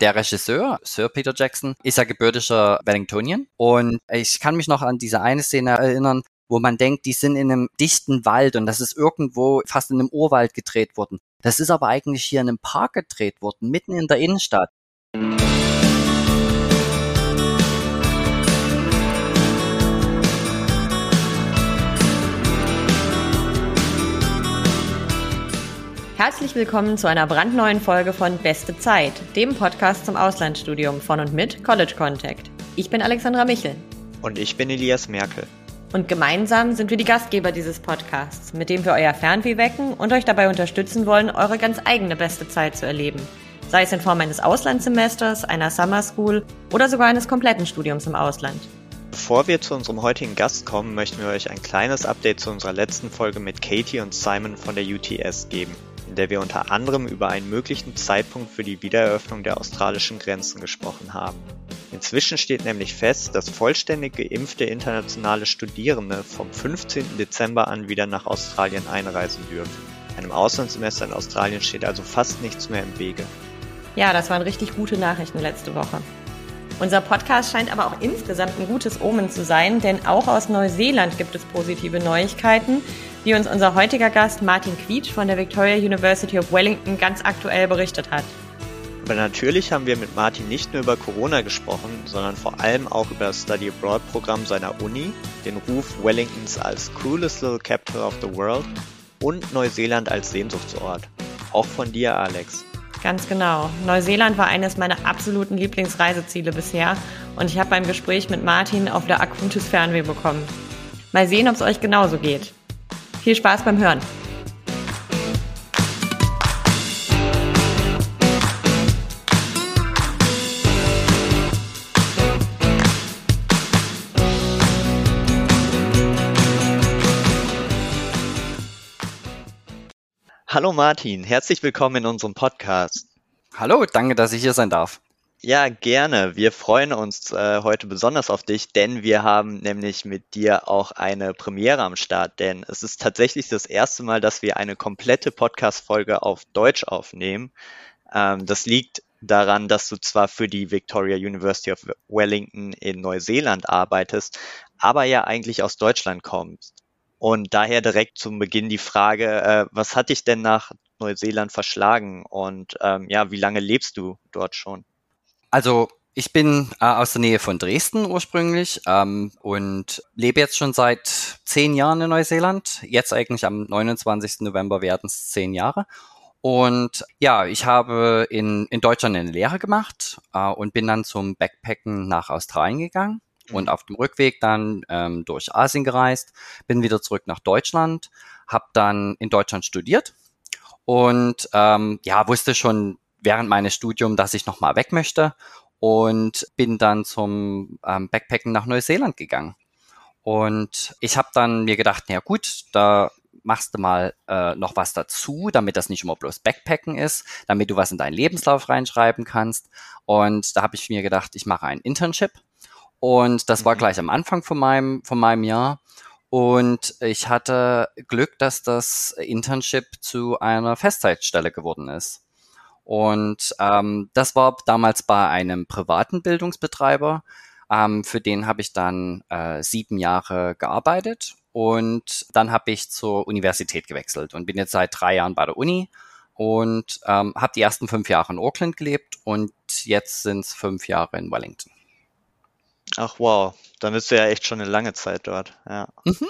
Der Regisseur, Sir Peter Jackson, ist ja gebürtiger Wellingtonian. Und ich kann mich noch an diese eine Szene erinnern, wo man denkt, die sind in einem dichten Wald und das ist irgendwo fast in einem Urwald gedreht worden. Das ist aber eigentlich hier in einem Park gedreht worden, mitten in der Innenstadt. Herzlich willkommen zu einer brandneuen Folge von Beste Zeit, dem Podcast zum Auslandsstudium von und mit College Contact. Ich bin Alexandra Michel. Und ich bin Elias Merkel. Und gemeinsam sind wir die Gastgeber dieses Podcasts, mit dem wir euer Fernweh wecken und euch dabei unterstützen wollen, eure ganz eigene beste Zeit zu erleben. Sei es in Form eines Auslandssemesters, einer Summer School oder sogar eines kompletten Studiums im Ausland. Bevor wir zu unserem heutigen Gast kommen, möchten wir euch ein kleines Update zu unserer letzten Folge mit Katie und Simon von der UTS geben der wir unter anderem über einen möglichen Zeitpunkt für die Wiedereröffnung der australischen Grenzen gesprochen haben. Inzwischen steht nämlich fest, dass vollständig geimpfte internationale Studierende vom 15. Dezember an wieder nach Australien einreisen dürfen. Einem Auslandssemester in Australien steht also fast nichts mehr im Wege. Ja, das waren richtig gute Nachrichten letzte Woche. Unser Podcast scheint aber auch insgesamt ein gutes Omen zu sein, denn auch aus Neuseeland gibt es positive Neuigkeiten, wie uns unser heutiger Gast Martin Quietsch von der Victoria University of Wellington ganz aktuell berichtet hat. Aber natürlich haben wir mit Martin nicht nur über Corona gesprochen, sondern vor allem auch über das Study Abroad Programm seiner Uni, den Ruf Wellingtons als coolest little capital of the world und Neuseeland als Sehnsuchtsort. Auch von dir, Alex. Ganz genau. Neuseeland war eines meiner absoluten Lieblingsreiseziele bisher und ich habe beim Gespräch mit Martin auf der akutes Fernweh bekommen. Mal sehen, ob es euch genauso geht. Viel Spaß beim Hören. Hallo Martin, herzlich willkommen in unserem Podcast. Hallo, danke, dass ich hier sein darf. Ja, gerne. Wir freuen uns äh, heute besonders auf dich, denn wir haben nämlich mit dir auch eine Premiere am Start. Denn es ist tatsächlich das erste Mal, dass wir eine komplette Podcast-Folge auf Deutsch aufnehmen. Ähm, das liegt daran, dass du zwar für die Victoria University of Wellington in Neuseeland arbeitest, aber ja eigentlich aus Deutschland kommst. Und daher direkt zum Beginn die Frage, äh, was hat dich denn nach Neuseeland verschlagen und ähm, ja, wie lange lebst du dort schon? Also ich bin äh, aus der Nähe von Dresden ursprünglich ähm, und lebe jetzt schon seit zehn Jahren in Neuseeland. Jetzt eigentlich am 29. November werden es zehn Jahre. Und ja, ich habe in, in Deutschland eine Lehre gemacht äh, und bin dann zum Backpacken nach Australien gegangen und auf dem Rückweg dann ähm, durch Asien gereist, bin wieder zurück nach Deutschland, habe dann in Deutschland studiert und ähm, ja, wusste schon während meines Studiums, dass ich nochmal weg möchte und bin dann zum ähm, Backpacken nach Neuseeland gegangen. Und ich habe dann mir gedacht, na gut, da machst du mal äh, noch was dazu, damit das nicht immer bloß Backpacken ist, damit du was in deinen Lebenslauf reinschreiben kannst. Und da habe ich mir gedacht, ich mache ein Internship und das war mhm. gleich am Anfang von meinem, von meinem Jahr. Und ich hatte Glück, dass das Internship zu einer Festzeitstelle geworden ist. Und ähm, das war damals bei einem privaten Bildungsbetreiber. Ähm, für den habe ich dann äh, sieben Jahre gearbeitet und dann habe ich zur Universität gewechselt und bin jetzt seit drei Jahren bei der Uni und ähm, habe die ersten fünf Jahre in Auckland gelebt und jetzt sind es fünf Jahre in Wellington. Ach wow, dann bist du ja echt schon eine lange Zeit dort. Ja. Mhm.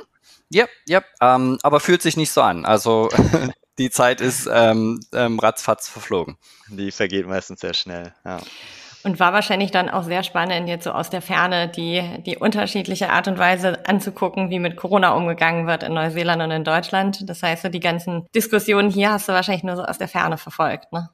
Ja, ja, ähm, aber fühlt sich nicht so an. Also die Zeit ist ähm, ähm, ratzfatz verflogen. Die vergeht meistens sehr schnell, ja. Und war wahrscheinlich dann auch sehr spannend, jetzt so aus der Ferne die, die unterschiedliche Art und Weise anzugucken, wie mit Corona umgegangen wird in Neuseeland und in Deutschland. Das heißt, so die ganzen Diskussionen hier hast du wahrscheinlich nur so aus der Ferne verfolgt, ne?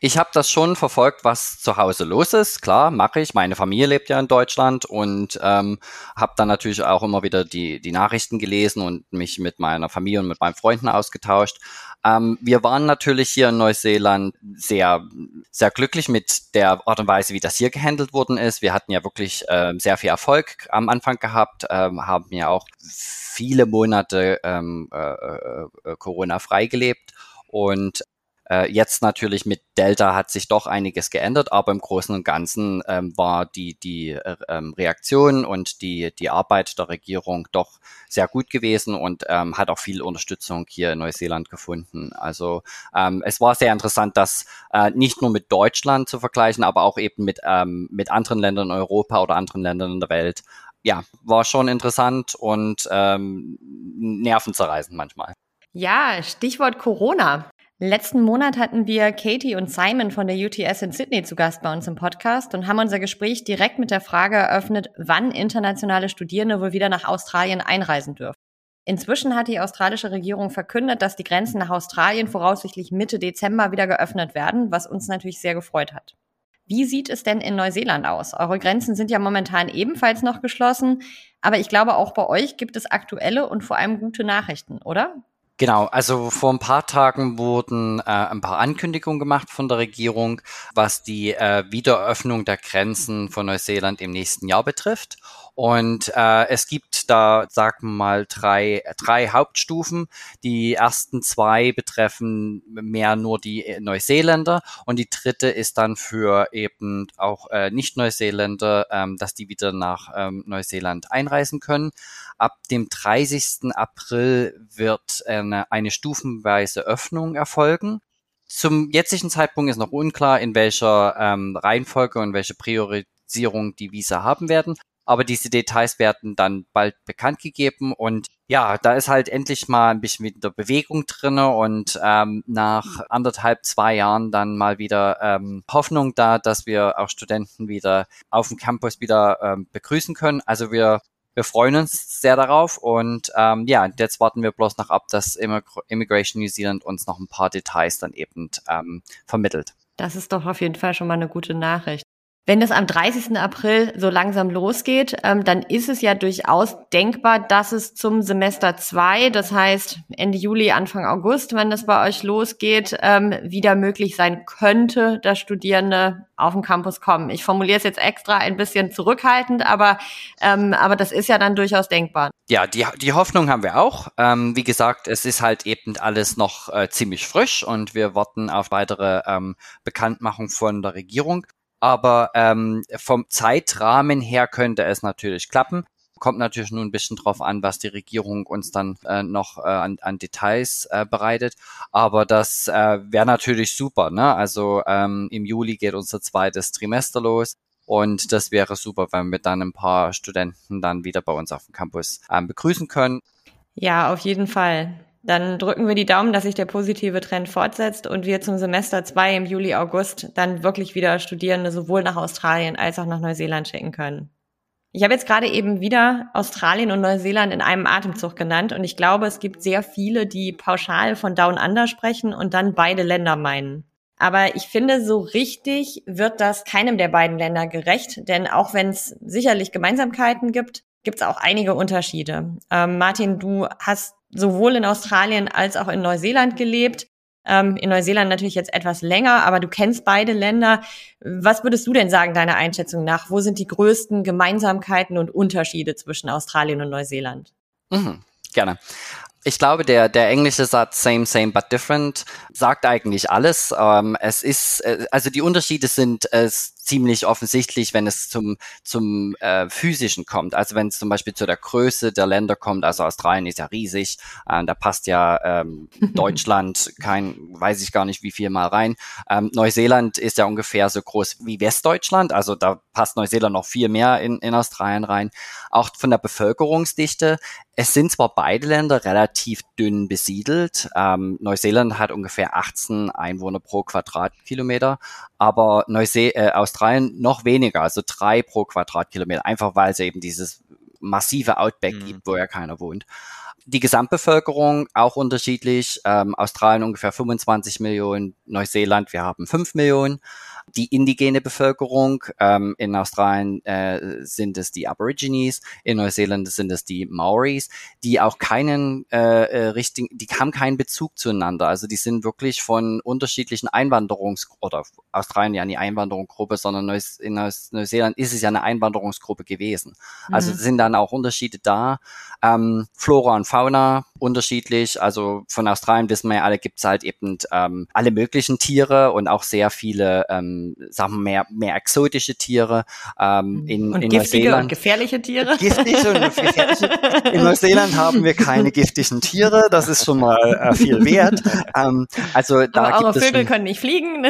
Ich habe das schon verfolgt, was zu Hause los ist. Klar, mache ich. Meine Familie lebt ja in Deutschland und ähm, habe dann natürlich auch immer wieder die, die Nachrichten gelesen und mich mit meiner Familie und mit meinen Freunden ausgetauscht. Ähm, wir waren natürlich hier in Neuseeland sehr, sehr glücklich mit der Art und Weise, wie das hier gehandelt worden ist. Wir hatten ja wirklich äh, sehr viel Erfolg am Anfang gehabt, ähm, haben ja auch viele Monate ähm, äh, äh, Corona freigelebt und Äh, jetzt natürlich mit Delta hat sich doch einiges geändert, aber im Großen und Ganzen ähm, war die, die äh, ähm, Reaktion und die, die Arbeit der Regierung doch sehr gut gewesen und ähm, hat auch viel Unterstützung hier in Neuseeland gefunden. Also ähm, es war sehr interessant, das äh, nicht nur mit Deutschland zu vergleichen, aber auch eben mit, ähm, mit anderen Ländern in Europa oder anderen Ländern in der Welt. Ja, war schon interessant und ähm, nervenzerreißend manchmal. Ja, Stichwort Corona. Letzten Monat hatten wir Katie und Simon von der UTS in Sydney zu Gast bei uns im Podcast und haben unser Gespräch direkt mit der Frage eröffnet, wann internationale Studierende wohl wieder nach Australien einreisen dürfen. Inzwischen hat die australische Regierung verkündet, dass die Grenzen nach Australien voraussichtlich Mitte Dezember wieder geöffnet werden, was uns natürlich sehr gefreut hat. Wie sieht es denn in Neuseeland aus? Eure Grenzen sind ja momentan ebenfalls noch geschlossen, aber ich glaube, auch bei euch gibt es aktuelle und vor allem gute Nachrichten, oder? Genau, also vor ein paar Tagen wurden äh, ein paar Ankündigungen gemacht von der Regierung, was die äh, Wiedereröffnung der Grenzen von Neuseeland im nächsten Jahr betrifft. Und äh, es gibt da, sagen wir mal, drei, drei Hauptstufen. Die ersten zwei betreffen mehr nur die Neuseeländer und die dritte ist dann für eben auch äh, Nicht-Neuseeländer, ähm, dass die wieder nach ähm, Neuseeland einreisen können. Ab dem 30. April wird eine, eine stufenweise Öffnung erfolgen. Zum jetzigen Zeitpunkt ist noch unklar, in welcher ähm, Reihenfolge und welche Priorisierung die Visa haben werden aber diese Details werden dann bald bekannt gegeben und ja, da ist halt endlich mal ein bisschen wieder Bewegung drinne und ähm, nach anderthalb, zwei Jahren dann mal wieder ähm, Hoffnung da, dass wir auch Studenten wieder auf dem Campus wieder ähm, begrüßen können. Also wir wir freuen uns sehr darauf und ähm, ja, jetzt warten wir bloß noch ab, dass Immigration New Zealand uns noch ein paar Details dann eben ähm, vermittelt. Das ist doch auf jeden Fall schon mal eine gute Nachricht. Wenn es am 30. April so langsam losgeht, ähm, dann ist es ja durchaus denkbar, dass es zum Semester zwei, das heißt Ende Juli, Anfang August, wenn das bei euch losgeht, ähm, wieder möglich sein könnte, dass Studierende auf den Campus kommen. Ich formuliere es jetzt extra ein bisschen zurückhaltend, aber, ähm, aber das ist ja dann durchaus denkbar. Ja, die, die Hoffnung haben wir auch. Ähm, wie gesagt, es ist halt eben alles noch äh, ziemlich frisch und wir warten auf weitere ähm, Bekanntmachung von der Regierung. Aber ähm, vom Zeitrahmen her könnte es natürlich klappen. Kommt natürlich nur ein bisschen drauf an, was die Regierung uns dann äh, noch äh, an, an Details äh, bereitet. Aber das äh, wäre natürlich super. Ne? Also ähm, im Juli geht unser zweites Trimester los. Und das wäre super, wenn wir dann ein paar Studenten dann wieder bei uns auf dem Campus ähm, begrüßen können. Ja, auf jeden Fall. Dann drücken wir die Daumen, dass sich der positive Trend fortsetzt und wir zum Semester zwei im Juli, August dann wirklich wieder Studierende sowohl nach Australien als auch nach Neuseeland schicken können. Ich habe jetzt gerade eben wieder Australien und Neuseeland in einem Atemzug genannt und ich glaube, es gibt sehr viele, die pauschal von Down Under sprechen und dann beide Länder meinen. Aber ich finde, so richtig wird das keinem der beiden Länder gerecht, denn auch wenn es sicherlich Gemeinsamkeiten gibt, gibt es auch einige Unterschiede. Ähm, Martin, du hast sowohl in Australien als auch in Neuseeland gelebt. Ähm, in Neuseeland natürlich jetzt etwas länger, aber du kennst beide Länder. Was würdest du denn sagen, deiner Einschätzung nach? Wo sind die größten Gemeinsamkeiten und Unterschiede zwischen Australien und Neuseeland? Mhm, gerne. Ich glaube, der, der englische Satz same, same, but different sagt eigentlich alles. Ähm, es ist, äh, also die Unterschiede sind äh, ziemlich offensichtlich, wenn es zum, zum äh, physischen kommt. Also wenn es zum Beispiel zu der Größe der Länder kommt, also Australien ist ja riesig, äh, da passt ja ähm, Deutschland kein, weiß ich gar nicht wie viel mal rein. Ähm, Neuseeland ist ja ungefähr so groß wie Westdeutschland, also da passt Neuseeland noch viel mehr in, in Australien rein. Auch von der Bevölkerungsdichte es sind zwar beide Länder relativ dünn besiedelt. Ähm, Neuseeland hat ungefähr 18 Einwohner pro Quadratkilometer, aber Neuse äh, Australien noch weniger, also drei pro Quadratkilometer, einfach weil es eben dieses massive Outback mhm. gibt, wo ja keiner wohnt. Die Gesamtbevölkerung auch unterschiedlich. Ähm, Australien ungefähr 25 Millionen, Neuseeland, wir haben 5 Millionen. Die indigene Bevölkerung. Ähm, in Australien äh, sind es die Aborigines, in Neuseeland sind es die Maoris, die auch keinen äh, äh richtigen, die haben keinen Bezug zueinander. Also die sind wirklich von unterschiedlichen Einwanderungs- oder Australien ja nie Einwanderungsgruppe, sondern Neus in Neus Neuseeland ist es ja eine Einwanderungsgruppe gewesen. Also mhm. sind dann auch Unterschiede da. Ähm, Flora und Fauna unterschiedlich. Also von Australien wissen wir ja alle, gibt es halt eben ähm, alle möglichen Tiere und auch sehr viele, ähm, sagen wir mehr, mehr exotische Tiere. Ähm, in, und in giftige Neuseeland, und gefährliche Tiere? Giftige und gefährliche. In Neuseeland haben wir keine giftigen Tiere. Das ist schon mal äh, viel wert. Ähm, also da Aber eure gibt Vögel schon, können nicht fliegen.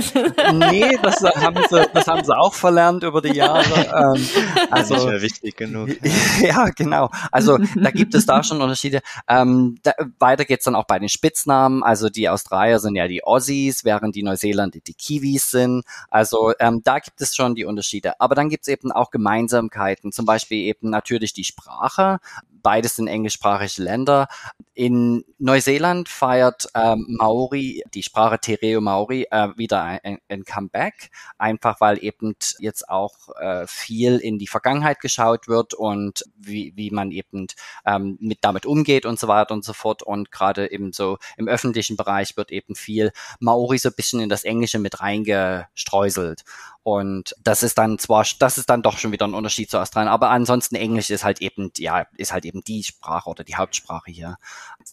Nee, das haben sie, das haben sie auch verlernt über die Jahre. Ähm, also nicht mehr wichtig genug. Ja, genau. Also da gibt es da schon Unterschiede. Ähm, da, weiter geht's dann auch bei den Spitznamen. Also die Australier sind ja die Aussies, während die Neuseeländer die Kiwis sind. Also ähm, da gibt es schon die Unterschiede. Aber dann gibt's eben auch Gemeinsamkeiten. Zum Beispiel eben natürlich die Sprache. Beides sind englischsprachige Länder. In Neuseeland feiert ähm, Maori, die Sprache Tereo Maori, äh, wieder ein, ein, Comeback, einfach weil eben jetzt auch äh, viel in die Vergangenheit geschaut wird und wie, wie man eben ähm, mit damit umgeht und so weiter und so fort. Und gerade eben so im öffentlichen Bereich wird eben viel Maori so ein bisschen in das Englische mit reingestreuselt. Und das ist dann zwar, das ist dann doch schon wieder ein Unterschied zu Australien, aber ansonsten Englisch ist halt eben, ja, ist halt eben die Sprache oder die Hauptsprache hier.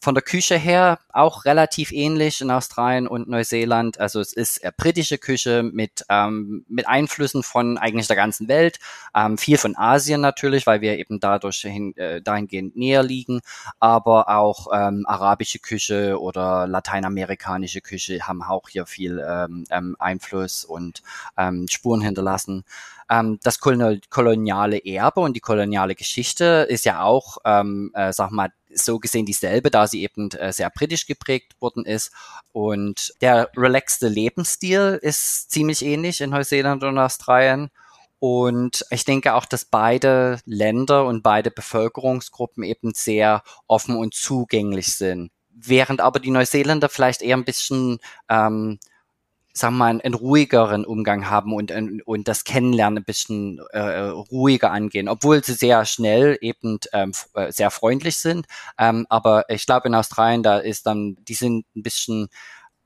Von der Küche her auch relativ ähnlich in Australien und Neuseeland. Also es ist äh, britische Küche mit, ähm, mit Einflüssen von eigentlich der ganzen Welt. Ähm, viel von Asien natürlich, weil wir eben dadurch hin, äh, dahingehend näher liegen. Aber auch ähm, arabische Küche oder lateinamerikanische Küche haben auch hier viel ähm, ähm, Einfluss und ähm, Spuren hinterlassen. Ähm, das koloniale Erbe und die koloniale Geschichte ist ja auch, ähm, äh, sag mal, so gesehen dieselbe, da sie eben äh, sehr britisch geprägt worden ist. Und der relaxte Lebensstil ist ziemlich ähnlich in Neuseeland und Australien. Und ich denke auch, dass beide Länder und beide Bevölkerungsgruppen eben sehr offen und zugänglich sind. Während aber die Neuseeländer vielleicht eher ein bisschen ähm, sagen wir mal, einen ruhigeren Umgang haben und, und das Kennenlernen ein bisschen äh, ruhiger angehen, obwohl sie sehr schnell eben ähm, äh, sehr freundlich sind. Ähm, aber ich glaube, in Australien, da ist dann, die sind ein bisschen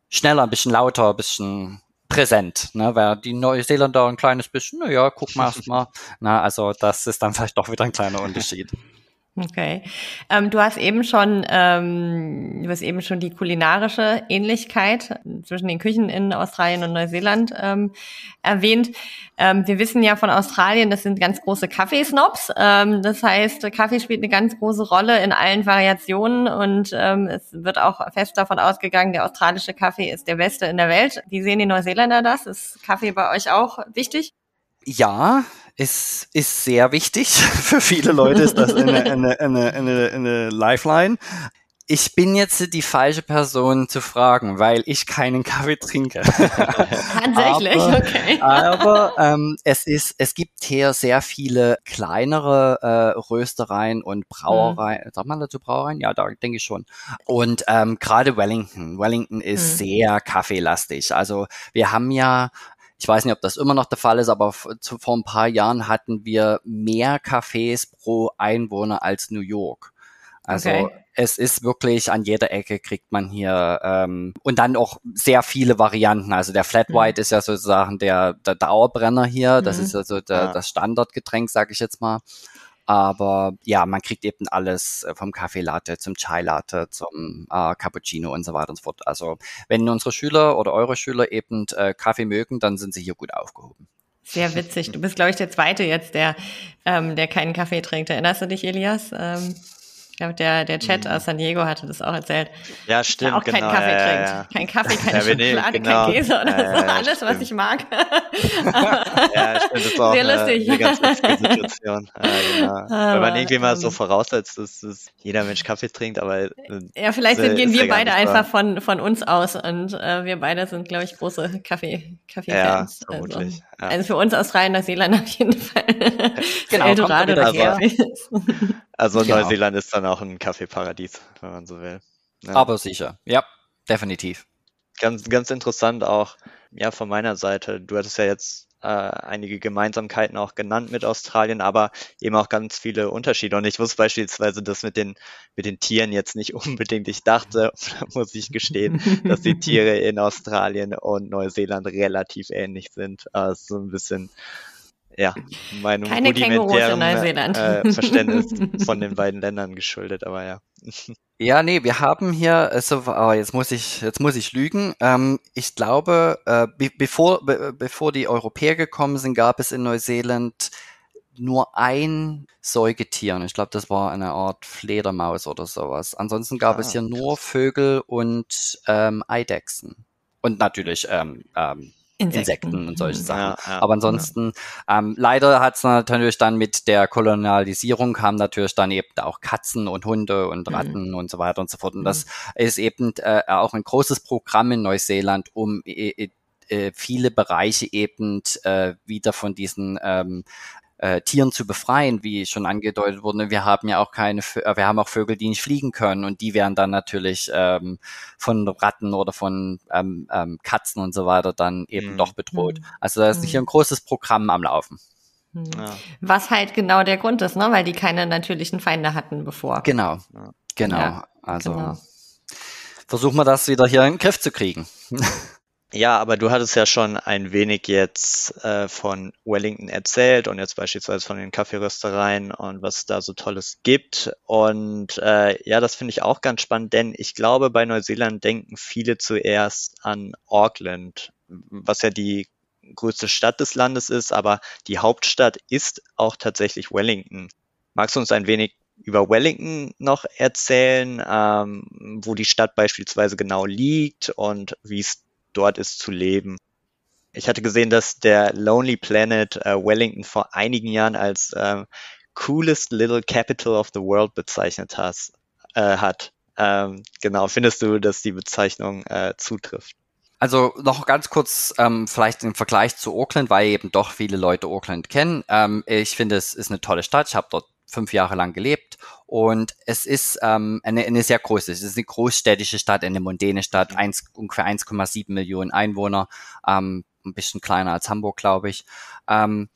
schneller, ein bisschen lauter, ein bisschen präsent, ne, weil die Neuseeländer ein kleines bisschen, na ja, guck mal erst mal. Na, also das ist dann vielleicht doch wieder ein kleiner Unterschied. Okay. Ähm, du hast eben schon, ähm, du hast eben schon die kulinarische Ähnlichkeit zwischen den Küchen in Australien und Neuseeland ähm, erwähnt. Ähm, wir wissen ja von Australien, das sind ganz große Kaffeesnobs. Ähm, das heißt, Kaffee spielt eine ganz große Rolle in allen Variationen und ähm, es wird auch fest davon ausgegangen, der australische Kaffee ist der beste in der Welt. Wie sehen die Neuseeländer das? Ist Kaffee bei euch auch wichtig? Ja, es ist sehr wichtig. Für viele Leute ist das eine, eine, eine, eine, eine Lifeline. Ich bin jetzt die falsche Person zu fragen, weil ich keinen Kaffee trinke. Tatsächlich, aber, okay. aber ähm, es ist, es gibt hier sehr viele kleinere äh, Röstereien und Brauereien. Mhm. Sagt man dazu Brauereien? Ja, da denke ich schon. Und ähm, gerade Wellington. Wellington ist mhm. sehr kaffeelastig. Also wir haben ja ich weiß nicht, ob das immer noch der Fall ist, aber vor ein paar Jahren hatten wir mehr Cafés pro Einwohner als New York. Also okay. es ist wirklich an jeder Ecke kriegt man hier ähm, und dann auch sehr viele Varianten. Also der Flat mhm. White mhm. ist ja sozusagen der, der Dauerbrenner hier. Das mhm. ist also der, ja. das Standardgetränk, sage ich jetzt mal. Aber ja, man kriegt eben alles äh, vom Kaffee Latte zum Chai Latte zum äh, Cappuccino und so weiter und so fort. Also wenn unsere Schüler oder eure Schüler eben äh, Kaffee mögen, dann sind sie hier gut aufgehoben. Sehr witzig. Du bist, glaube ich, der Zweite jetzt, der, ähm, der keinen Kaffee trinkt. Erinnerst du dich, Elias? Ähm glaube, der, der Chat mhm. aus San Diego hatte das auch erzählt. Ja, stimmt. Auch genau, keinen Kaffee ja, trinkt. Ja. Kein Kaffee, keine ja, Schokolade, genau. kein Käse oder so. Alles, stimmt. was ich mag. ja, stimmt. Das ist auch Sehr eine, lustig. Eine ganz lustige Situation. Ja, genau. Aber, Wenn man irgendwie mal so ähm, voraussetzt, dass, dass jeder Mensch Kaffee trinkt, aber. Äh, ja, vielleicht sind, gehen wir beide einfach von, von uns aus und äh, wir beide sind, glaube ich, große Kaffee, Kaffee-Fans. Ja, vermutlich. Also, also für uns Australien, Neuseeland auf jeden Fall. genau, Eldorado des Kaffees. Also genau. Neuseeland ist dann auch ein Kaffeeparadies, wenn man so will. Ja. Aber sicher, ja, definitiv. ganz, ganz interessant auch, ja, von meiner Seite. Du hattest ja jetzt äh, einige Gemeinsamkeiten auch genannt mit Australien, aber eben auch ganz viele Unterschiede. Und ich wusste beispielsweise das mit den, mit den Tieren jetzt nicht unbedingt. Ich dachte, muss ich gestehen, dass die Tiere in Australien und Neuseeland relativ ähnlich sind. Also so ein bisschen ja, meinem Keine rudimentären äh, Verständnis von den beiden Ländern geschuldet, aber ja. Ja, nee, wir haben hier, also, oh, jetzt muss ich, jetzt muss ich lügen. Ähm, ich glaube, äh, be bevor, be bevor die Europäer gekommen sind, gab es in Neuseeland nur ein Säugetier. Und ich glaube, das war eine Art Fledermaus oder sowas. Ansonsten gab ah, es hier nur Vögel und ähm, Eidechsen. Und natürlich ähm, ähm, Insekten. Insekten und solche mhm. Sachen. Ja, ja, Aber ansonsten, ja. ähm, leider hat es natürlich dann mit der Kolonialisierung kam natürlich dann eben auch Katzen und Hunde und mhm. Ratten mhm. und so weiter und so fort. Und das mhm. ist eben äh, auch ein großes Programm in Neuseeland, um äh, äh, viele Bereiche eben äh, wieder von diesen ähm, äh, Tieren zu befreien, wie schon angedeutet wurde. Wir haben ja auch keine, äh, wir haben auch Vögel, die nicht fliegen können und die werden dann natürlich ähm, von Ratten oder von ähm, ähm, Katzen und so weiter dann eben mhm. doch bedroht. Mhm. Also da ist mhm. hier ein großes Programm am Laufen. Mhm. Ja. Was halt genau der Grund ist, ne? weil die keine natürlichen Feinde hatten bevor. Genau, genau. Ja, also genau. versuchen wir das wieder hier in den Griff zu kriegen. Ja, aber du hattest ja schon ein wenig jetzt äh, von Wellington erzählt und jetzt beispielsweise von den Kaffeeröstereien und was es da so Tolles gibt. Und äh, ja, das finde ich auch ganz spannend, denn ich glaube, bei Neuseeland denken viele zuerst an Auckland, was ja die größte Stadt des Landes ist, aber die Hauptstadt ist auch tatsächlich Wellington. Magst du uns ein wenig über Wellington noch erzählen, ähm, wo die Stadt beispielsweise genau liegt und wie es dort ist zu leben. Ich hatte gesehen, dass der Lonely Planet äh, Wellington vor einigen Jahren als äh, coolest little capital of the world bezeichnet has, äh, hat. Ähm, genau, findest du, dass die Bezeichnung äh, zutrifft? Also noch ganz kurz ähm, vielleicht im Vergleich zu Auckland, weil eben doch viele Leute Auckland kennen. Ähm, ich finde, es ist eine tolle Stadt. Ich habe dort fünf Jahre lang gelebt und es ist ähm, eine, eine sehr große, es ist eine großstädtische Stadt, eine mondäne Stadt, eins, ungefähr 1,7 Millionen Einwohner, ähm, ein bisschen kleiner als Hamburg, glaube ich. Ähm,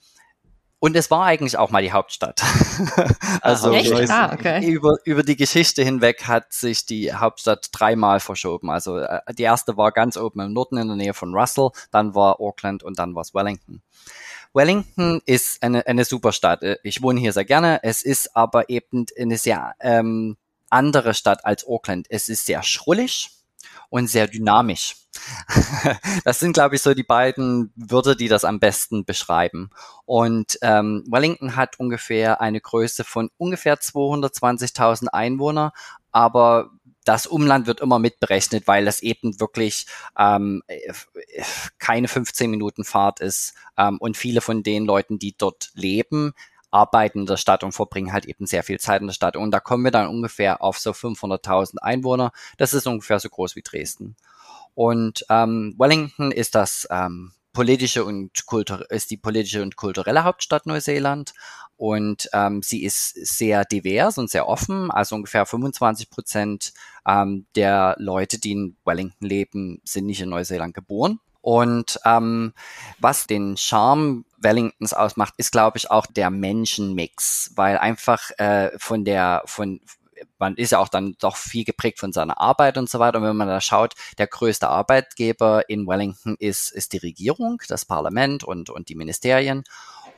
und es war eigentlich auch mal die Hauptstadt. also? Ah, okay. über, über die Geschichte hinweg hat sich die Hauptstadt dreimal verschoben. Also äh, die erste war ganz oben im Norden in der Nähe von Russell, dann war Auckland und dann war es Wellington. Wellington ist eine, eine super Stadt. Äh, ich wohne hier sehr gerne. Es ist aber eben eine sehr ähm, andere Stadt als Auckland. Es ist sehr schrullig und sehr dynamisch. das sind, glaube ich, so die beiden Wörter, die das am besten beschreiben. Und ähm, Wellington hat ungefähr eine Größe von ungefähr 220.000 Einwohner, aber das Umland wird immer mitberechnet, weil das eben wirklich ähm, keine 15 Minuten Fahrt ist. Ähm, und viele von den Leuten, die dort leben, arbeiten in der Stadt und verbringen halt eben sehr viel Zeit in der Stadt. Und da kommen wir dann ungefähr auf so 500.000 Einwohner. Das ist ungefähr so groß wie Dresden. Und ähm, Wellington ist das ähm, politische und kultur ist die politische und kulturelle Hauptstadt Neuseeland und ähm, sie ist sehr divers und sehr offen. Also ungefähr 25 Prozent ähm, der Leute, die in Wellington leben, sind nicht in Neuseeland geboren. Und ähm, was den Charme Wellingtons ausmacht, ist, glaube ich, auch der Menschenmix, weil einfach äh, von der von man ist ja auch dann doch viel geprägt von seiner Arbeit und so weiter. Und wenn man da schaut, der größte Arbeitgeber in Wellington ist, ist die Regierung, das Parlament und, und die Ministerien.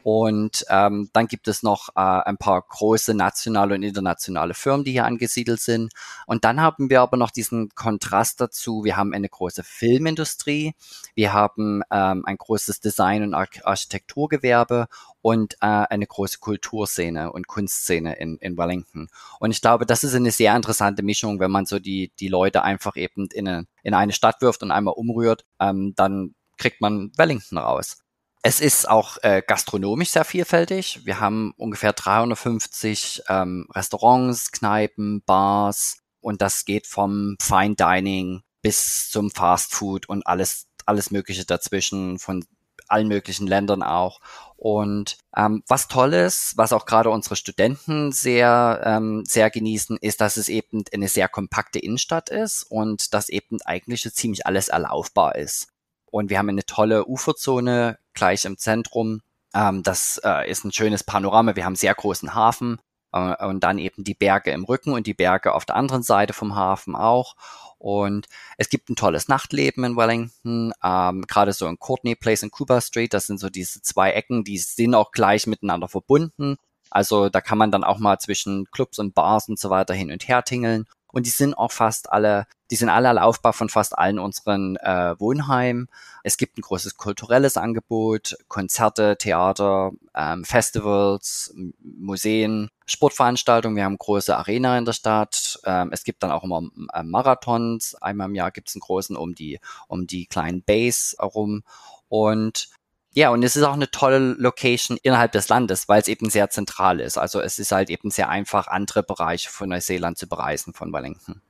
Und ähm, dann gibt es noch äh, ein paar große nationale und internationale Firmen, die hier angesiedelt sind. Und dann haben wir aber noch diesen Kontrast dazu. Wir haben eine große Filmindustrie, wir haben ähm, ein großes Design- und Ar Architekturgewerbe und äh, eine große Kulturszene und Kunstszene in, in Wellington. Und ich glaube, das ist eine sehr interessante Mischung, wenn man so die, die Leute einfach eben in eine, in eine Stadt wirft und einmal umrührt, ähm, dann kriegt man Wellington raus. Es ist auch äh, gastronomisch sehr vielfältig. Wir haben ungefähr 350 ähm, Restaurants, Kneipen, Bars und das geht vom Fine Dining bis zum Fast Food und alles alles Mögliche dazwischen, von allen möglichen Ländern auch. Und ähm, was toll ist, was auch gerade unsere Studenten sehr, ähm, sehr genießen, ist, dass es eben eine sehr kompakte Innenstadt ist und dass eben eigentlich so ziemlich alles erlaufbar ist. Und wir haben eine tolle Uferzone gleich im Zentrum. Ähm, das äh, ist ein schönes Panorama. Wir haben sehr großen Hafen äh, und dann eben die Berge im Rücken und die Berge auf der anderen Seite vom Hafen auch. Und es gibt ein tolles Nachtleben in Wellington, ähm, gerade so in Courtney Place und Cuba Street. Das sind so diese zwei Ecken, die sind auch gleich miteinander verbunden. Also da kann man dann auch mal zwischen Clubs und Bars und so weiter hin und her tingeln. Und die sind auch fast alle, die sind alle laufbar von fast allen unseren äh, Wohnheimen. Es gibt ein großes kulturelles Angebot, Konzerte, Theater, ähm, Festivals, Museen, Sportveranstaltungen. Wir haben große Arena in der Stadt. Ähm, es gibt dann auch immer äh, Marathons. Einmal im Jahr gibt es einen großen um die, um die kleinen Bays herum. Und ja, und es ist auch eine tolle Location innerhalb des Landes, weil es eben sehr zentral ist. Also es ist halt eben sehr einfach, andere Bereiche von Neuseeland zu bereisen von Wellington.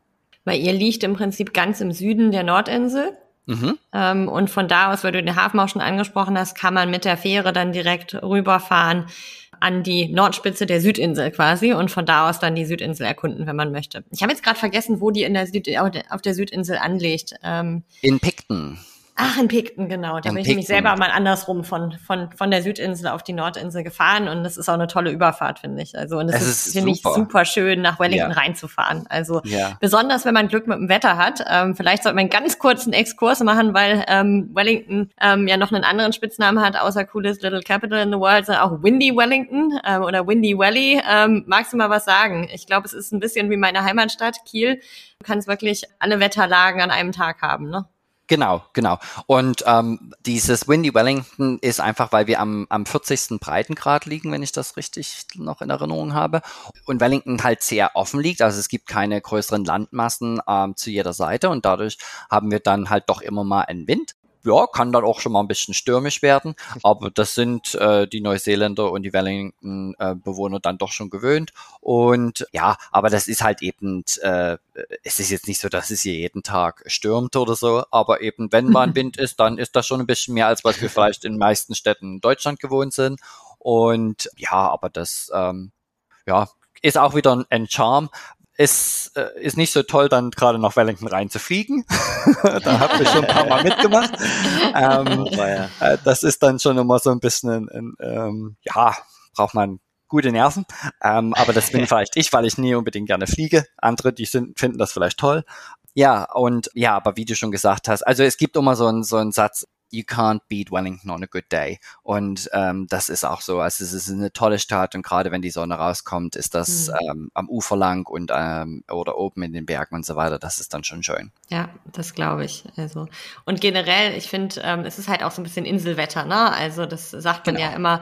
Weil ihr liegt im Prinzip ganz im Süden der Nordinsel. Mhm. Ähm, und von da aus, weil du den Hafen auch schon angesprochen hast, kann man mit der Fähre dann direkt rüberfahren an die Nordspitze der Südinsel quasi und von da aus dann die Südinsel erkunden, wenn man möchte. Ich habe jetzt gerade vergessen, wo die in der Süd auf der Südinsel anlegt. Ähm, in Picton. Ach, in Picton, genau. Da in bin ich nämlich selber mal andersrum von, von, von der Südinsel auf die Nordinsel gefahren und das ist auch eine tolle Überfahrt, finde ich. Also, und es, ist, ist finde ich, super schön, nach Wellington ja. reinzufahren. Also, ja. besonders wenn man Glück mit dem Wetter hat. Ähm, vielleicht sollte man einen ganz kurzen Exkurs machen, weil ähm, Wellington ähm, ja noch einen anderen Spitznamen hat, außer coolest little capital in the world, sondern auch Windy Wellington ähm, oder Windy Valley. Ähm, magst du mal was sagen? Ich glaube, es ist ein bisschen wie meine Heimatstadt Kiel. Du kannst wirklich alle Wetterlagen an einem Tag haben, ne? Genau, genau. Und ähm, dieses Windy Wellington ist einfach, weil wir am, am 40. Breitengrad liegen, wenn ich das richtig noch in Erinnerung habe. Und Wellington halt sehr offen liegt, also es gibt keine größeren Landmassen ähm, zu jeder Seite und dadurch haben wir dann halt doch immer mal einen Wind ja, kann dann auch schon mal ein bisschen stürmisch werden, aber das sind äh, die Neuseeländer und die Wellington-Bewohner äh, dann doch schon gewöhnt. Und ja, aber das ist halt eben, äh, es ist jetzt nicht so, dass es hier jeden Tag stürmt oder so, aber eben, wenn mal ein Wind ist, dann ist das schon ein bisschen mehr, als was wir vielleicht in den meisten Städten in Deutschland gewohnt sind. Und ja, aber das, ähm, ja, ist auch wieder ein, ein Charme, es äh, ist nicht so toll, dann gerade nach Wellington reinzufliegen. da habe ich schon ein paar Mal mitgemacht. Ähm, äh, das ist dann schon immer so ein bisschen, ein, ein, ähm, ja, braucht man gute Nerven. Ähm, aber das bin vielleicht ich, weil ich nie unbedingt gerne fliege. Andere, die sind, finden das vielleicht toll. Ja, und ja, aber wie du schon gesagt hast, also es gibt immer so einen, so einen Satz, you can't beat Wellington on a good day. Und ähm, das ist auch so. Also es ist eine tolle Stadt und gerade wenn die Sonne rauskommt, ist das mhm. ähm, am Ufer lang und ähm, oder oben in den Bergen und so weiter. Das ist dann schon schön. Ja, das glaube ich. Also und generell, ich finde, ähm, es ist halt auch so ein bisschen Inselwetter. Ne? Also das sagt man genau. ja immer.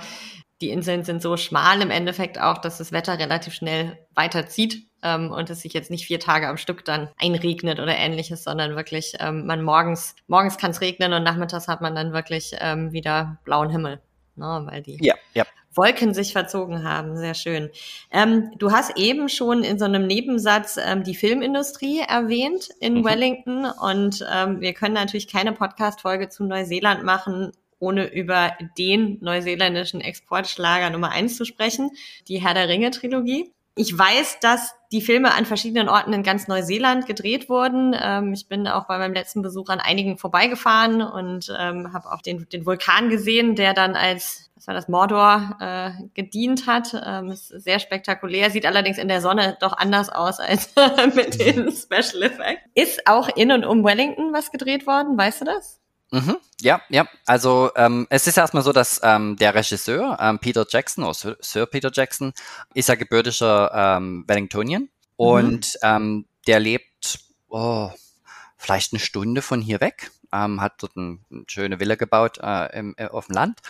Die Inseln sind so schmal im Endeffekt auch, dass das Wetter relativ schnell weiterzieht ähm, und es sich jetzt nicht vier Tage am Stück dann einregnet oder ähnliches, sondern wirklich ähm, man morgens, morgens kann es regnen und nachmittags hat man dann wirklich ähm, wieder blauen Himmel. Ne, weil die ja, ja. Wolken sich verzogen haben. Sehr schön. Ähm, du hast eben schon in so einem Nebensatz ähm, die Filmindustrie erwähnt in mhm. Wellington und ähm, wir können natürlich keine Podcast-Folge zu Neuseeland machen, ohne über den neuseeländischen Exportschlager Nummer eins zu sprechen, die Herr der Ringe Trilogie. Ich weiß, dass die Filme an verschiedenen Orten in ganz Neuseeland gedreht wurden. Ähm, ich bin auch bei meinem letzten Besuch an einigen vorbeigefahren und ähm, habe auch den, den Vulkan gesehen, der dann als was war das, Mordor äh, gedient hat. Ähm, ist sehr spektakulär, sieht allerdings in der Sonne doch anders aus als mit den Special Effects. Ist auch in und um Wellington was gedreht worden, weißt du das? Mhm, ja, ja. Also ähm, es ist erstmal so, dass ähm, der Regisseur ähm, Peter Jackson oder Sir, Sir Peter Jackson ist ja gebürtiger ähm, Wellingtonian mhm. und ähm, der lebt oh, vielleicht eine Stunde von hier weg, ähm, hat dort ein, eine schöne Villa gebaut äh, im, äh, auf dem Land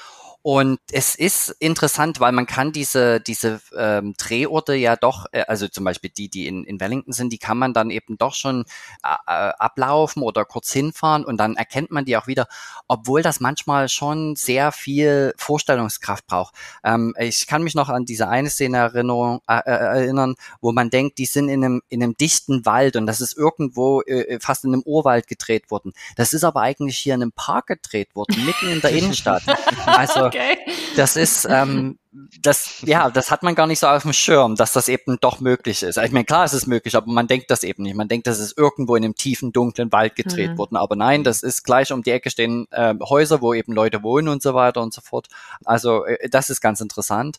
Und es ist interessant, weil man kann diese, diese ähm, Drehorte ja doch, äh, also zum Beispiel die, die in, in Wellington sind, die kann man dann eben doch schon äh, äh, ablaufen oder kurz hinfahren und dann erkennt man die auch wieder, obwohl das manchmal schon sehr viel Vorstellungskraft braucht. Ähm, ich kann mich noch an diese eine Szene Erinnerung, äh, äh, erinnern, wo man denkt, die sind in einem, in einem dichten Wald und das ist irgendwo äh, fast in einem Urwald gedreht worden. Das ist aber eigentlich hier in einem Park gedreht worden, mitten in der Innenstadt. Also okay. das ist, ähm, das, ja, das hat man gar nicht so auf dem Schirm, dass das eben doch möglich ist. Ich meine, klar, es ist möglich, aber man denkt das eben nicht. Man denkt, das ist irgendwo in einem tiefen, dunklen Wald gedreht mhm. worden. Aber nein, das ist gleich um die Ecke stehen äh, Häuser, wo eben Leute wohnen und so weiter und so fort. Also äh, das ist ganz interessant.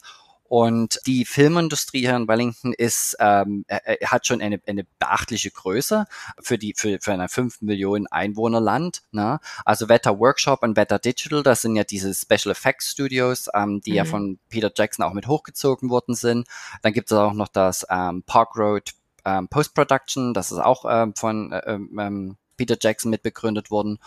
Und die Filmindustrie hier in Wellington ist, ähm, hat schon eine, eine beachtliche Größe für die für, für ein 5 Millionen Einwohnerland. Ne? Also Wetter Workshop und Wetter Digital, das sind ja diese Special Effects Studios, ähm, die mhm. ja von Peter Jackson auch mit hochgezogen worden sind. Dann gibt es auch noch das ähm, Park Road ähm, Post Production, das ist auch ähm, von äh, ähm, ähm Peter Jackson mitbegründet worden.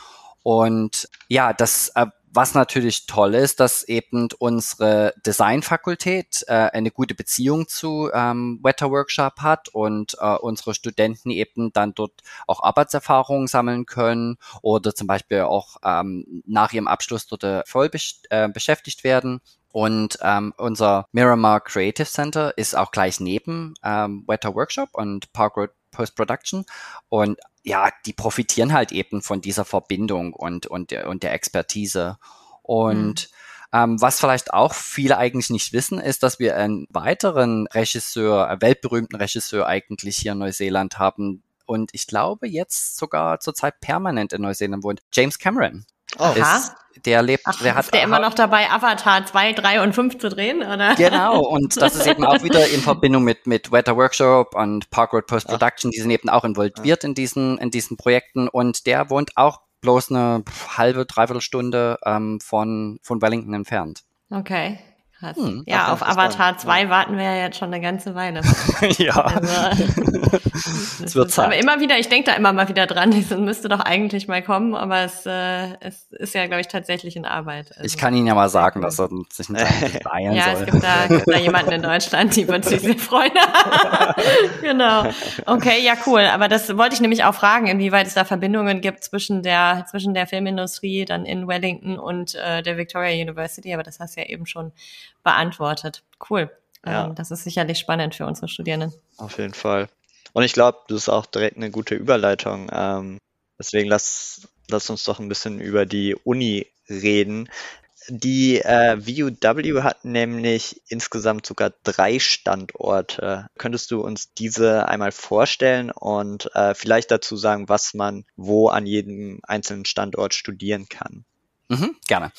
Und ja, das äh, was natürlich toll ist, dass eben unsere Designfakultät äh, eine gute Beziehung zu ähm, Wetter Workshop hat und äh, unsere Studenten eben dann dort auch Arbeitserfahrungen sammeln können oder zum Beispiel auch ähm, nach ihrem Abschluss dort äh, voll äh, beschäftigt werden. Und ähm, unser Miramar Creative Center ist auch gleich neben ähm, Wetter Workshop und Park Road Post Production. Und ja, die profitieren halt eben von dieser Verbindung und, und, und der Expertise. Und mhm. ähm, was vielleicht auch viele eigentlich nicht wissen, ist, dass wir einen weiteren Regisseur, einen weltberühmten Regisseur eigentlich hier in Neuseeland haben. Und ich glaube, jetzt sogar zurzeit permanent in Neuseeland wohnt. James Cameron. Oh. Ist, der lebt, Ach, der hat ist der immer noch dabei, Avatar 2, 3 und 5 zu drehen, oder? Genau, und das ist eben auch wieder in Verbindung mit, mit Weather Workshop und Park Road Post Production, die sind eben auch involviert in diesen, in diesen Projekten und der wohnt auch bloß eine halbe, dreiviertel Stunde ähm, von, von Wellington entfernt. Okay. Krass. Hm, ja, auf Avatar 2 ja. warten wir ja jetzt schon eine ganze Weile. ja. Also, es wird Zeit. Aber immer wieder, ich denke da immer mal wieder dran, es müsste doch eigentlich mal kommen, aber es, äh, es ist ja, glaube ich, tatsächlich in Arbeit. Also, ich kann Ihnen ja mal sagen, dass er sich nicht beeilen ja, soll. Ja, es gibt da, gibt da jemanden in Deutschland, die wird sich sehr freuen. genau. Okay, ja, cool. Aber das wollte ich nämlich auch fragen, inwieweit es da Verbindungen gibt zwischen der, zwischen der Filmindustrie dann in Wellington und äh, der Victoria University, aber das hast du ja eben schon beantwortet. Cool. Ja. Ähm, das ist sicherlich spannend für unsere Studierenden. Auf jeden Fall. Und ich glaube, das ist auch direkt eine gute Überleitung. Ähm, deswegen lass, lass uns doch ein bisschen über die Uni reden. Die äh, VUW hat nämlich insgesamt sogar drei Standorte. Könntest du uns diese einmal vorstellen und äh, vielleicht dazu sagen, was man wo an jedem einzelnen Standort studieren kann? Mhm, gerne.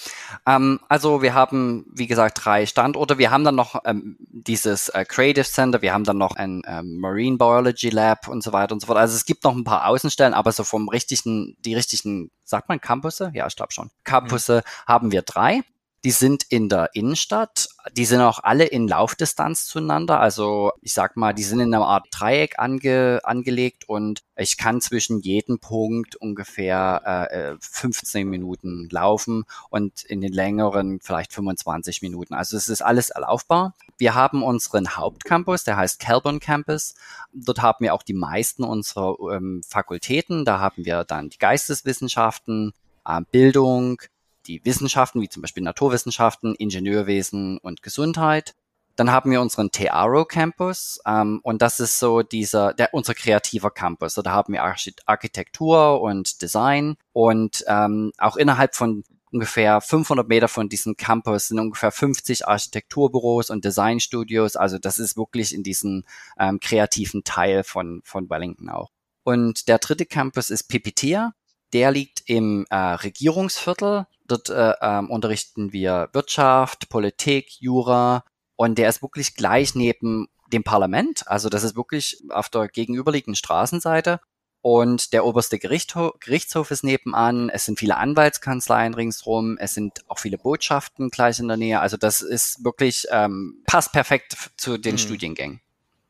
Ähm, also wir haben, wie gesagt, drei Standorte. Wir haben dann noch ähm, dieses äh, Creative Center, wir haben dann noch ein ähm, Marine Biology Lab und so weiter und so fort. Also es gibt noch ein paar Außenstellen, aber so vom richtigen, die richtigen, sagt man Campusse? Ja, ich glaube schon. Campusse mhm. haben wir drei. Die sind in der Innenstadt. Die sind auch alle in Laufdistanz zueinander. Also ich sag mal, die sind in einer Art Dreieck ange, angelegt und ich kann zwischen jedem Punkt ungefähr äh, 15 Minuten laufen und in den längeren vielleicht 25 Minuten. Also es ist alles erlaufbar. Wir haben unseren Hauptcampus, der heißt Kelburn Campus. Dort haben wir auch die meisten unserer ähm, Fakultäten. Da haben wir dann die Geisteswissenschaften, äh, Bildung, die Wissenschaften, wie zum Beispiel Naturwissenschaften, Ingenieurwesen und Gesundheit. Dann haben wir unseren Tearo Campus ähm, und das ist so dieser, der, unser kreativer Campus. Da haben wir Architektur und Design und ähm, auch innerhalb von ungefähr 500 Meter von diesem Campus sind ungefähr 50 Architekturbüros und Designstudios. Also das ist wirklich in diesem ähm, kreativen Teil von, von Wellington auch. Und der dritte Campus ist Pipitia. Der liegt im äh, Regierungsviertel. Dort äh, ähm, unterrichten wir Wirtschaft, Politik, Jura und der ist wirklich gleich neben dem Parlament. Also das ist wirklich auf der gegenüberliegenden Straßenseite. Und der oberste Gerichtshof, Gerichtshof ist nebenan. Es sind viele Anwaltskanzleien ringsrum. Es sind auch viele Botschaften gleich in der Nähe. Also das ist wirklich, ähm, passt perfekt zu den mhm. Studiengängen.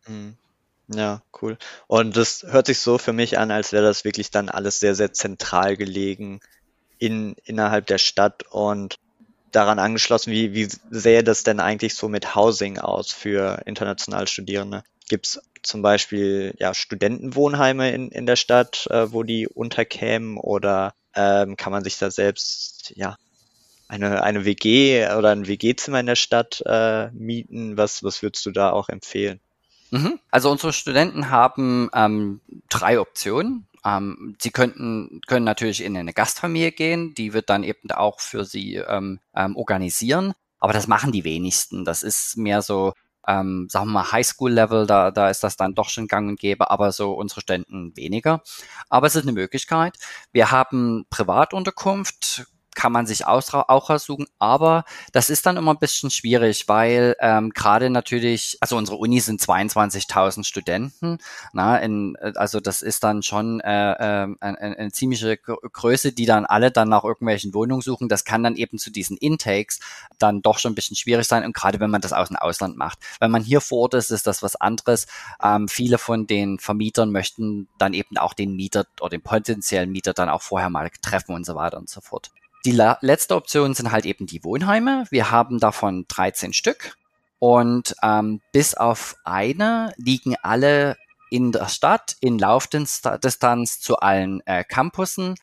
Mhm. Ja, cool. Und das hört sich so für mich an, als wäre das wirklich dann alles sehr, sehr zentral gelegen in, innerhalb der Stadt. Und daran angeschlossen, wie, wie sähe das denn eigentlich so mit Housing aus für internationale Studierende? Gibt es zum Beispiel ja, Studentenwohnheime in, in der Stadt, äh, wo die unterkämen oder ähm, kann man sich da selbst ja eine, eine WG oder ein WG-Zimmer in der Stadt äh, mieten? Was, was würdest du da auch empfehlen? Mhm. Also unsere Studenten haben ähm, drei Optionen. Ähm, sie könnten, können natürlich in eine Gastfamilie gehen, die wird dann eben auch für sie ähm, ähm, organisieren. Aber das machen die wenigsten. Das ist mehr so, ähm, sagen wir mal, Highschool-Level, da, da ist das dann doch schon gang und gäbe, aber so unsere Studenten weniger. Aber es ist eine Möglichkeit. Wir haben Privatunterkunft, kann man sich auch raussuchen, aber das ist dann immer ein bisschen schwierig, weil ähm, gerade natürlich, also unsere Uni sind 22.000 Studenten, na, in, also das ist dann schon äh, äh, eine, eine ziemliche Größe, die dann alle dann nach irgendwelchen Wohnungen suchen. Das kann dann eben zu diesen Intakes dann doch schon ein bisschen schwierig sein und gerade wenn man das aus dem Ausland macht. Wenn man hier vor Ort ist, ist das was anderes. Ähm, viele von den Vermietern möchten dann eben auch den Mieter oder den potenziellen Mieter dann auch vorher mal treffen und so weiter und so fort. Die letzte Option sind halt eben die Wohnheime. Wir haben davon 13 Stück und ähm, bis auf eine liegen alle in der Stadt in Laufdistanz zu allen äh, Campussen.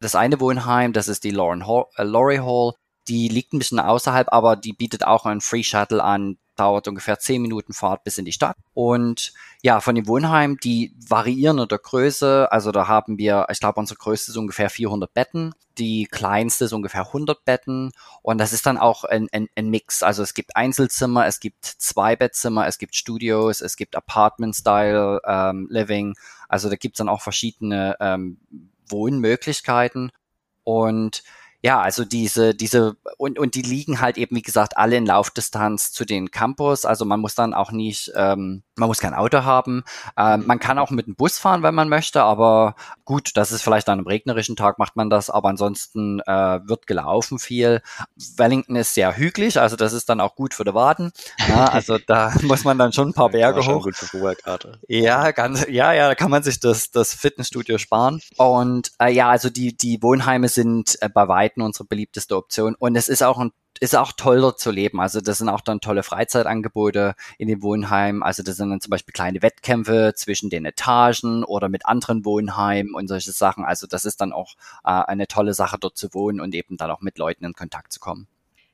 Das eine Wohnheim, das ist die Lauren Hall, äh, Laurie Hall, die liegt ein bisschen außerhalb, aber die bietet auch einen Free Shuttle an, dauert ungefähr zehn Minuten Fahrt bis in die Stadt. Und ja, von den Wohnheimen, die variieren in der Größe. Also da haben wir, ich glaube, unsere größte ist ungefähr 400 Betten. Die kleinste ist ungefähr 100 Betten. Und das ist dann auch ein, ein, ein Mix. Also es gibt Einzelzimmer, es gibt Zwei-Bettzimmer, es gibt Studios, es gibt Apartment-Style ähm, Living. Also da gibt's dann auch verschiedene ähm, Wohnmöglichkeiten. Und ja, also diese, diese, und, und die liegen halt eben, wie gesagt, alle in Laufdistanz zu den Campus. Also man muss dann auch nicht, ähm, man muss kein Auto haben. Ähm, man kann auch mit dem Bus fahren, wenn man möchte, aber gut, das ist vielleicht an einem regnerischen Tag macht man das, aber ansonsten äh, wird gelaufen viel. Wellington ist sehr hügelig, also das ist dann auch gut für die Waden. Ja, also da muss man dann schon ein paar Berge hoch. Ja, ganz, ja, ja, da kann man sich das, das Fitnessstudio sparen. Und äh, ja, also die, die Wohnheime sind äh, bei weitem unsere beliebteste Option. Und es ist auch ein ist auch toll dort zu leben. Also das sind auch dann tolle Freizeitangebote in den Wohnheimen. Also das sind dann zum Beispiel kleine Wettkämpfe zwischen den Etagen oder mit anderen Wohnheimen und solche Sachen. Also das ist dann auch äh, eine tolle Sache dort zu wohnen und eben dann auch mit Leuten in Kontakt zu kommen.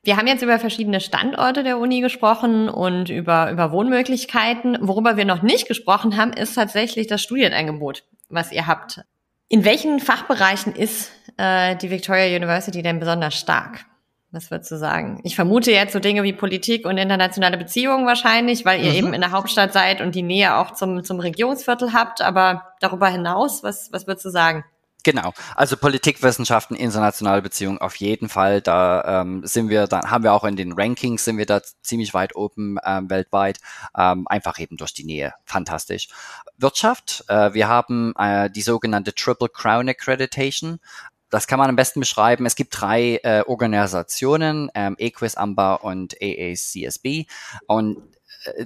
Wir haben jetzt über verschiedene Standorte der Uni gesprochen und über, über Wohnmöglichkeiten. Worüber wir noch nicht gesprochen haben, ist tatsächlich das Studienangebot, was ihr habt. In welchen Fachbereichen ist äh, die Victoria University denn besonders stark? Was würdest du sagen? Ich vermute jetzt so Dinge wie Politik und internationale Beziehungen wahrscheinlich, weil ihr mhm. eben in der Hauptstadt seid und die Nähe auch zum, zum Regierungsviertel habt. Aber darüber hinaus, was, was würdest du sagen? Genau, also Politikwissenschaften, internationale Beziehungen auf jeden Fall. Da ähm, sind wir, dann haben wir auch in den Rankings sind wir da ziemlich weit oben ähm, weltweit. Ähm, einfach eben durch die Nähe, fantastisch. Wirtschaft, äh, wir haben äh, die sogenannte Triple Crown Accreditation. Das kann man am besten beschreiben. Es gibt drei äh, Organisationen, ähm, Equis, AMBA und AACSB. Und äh,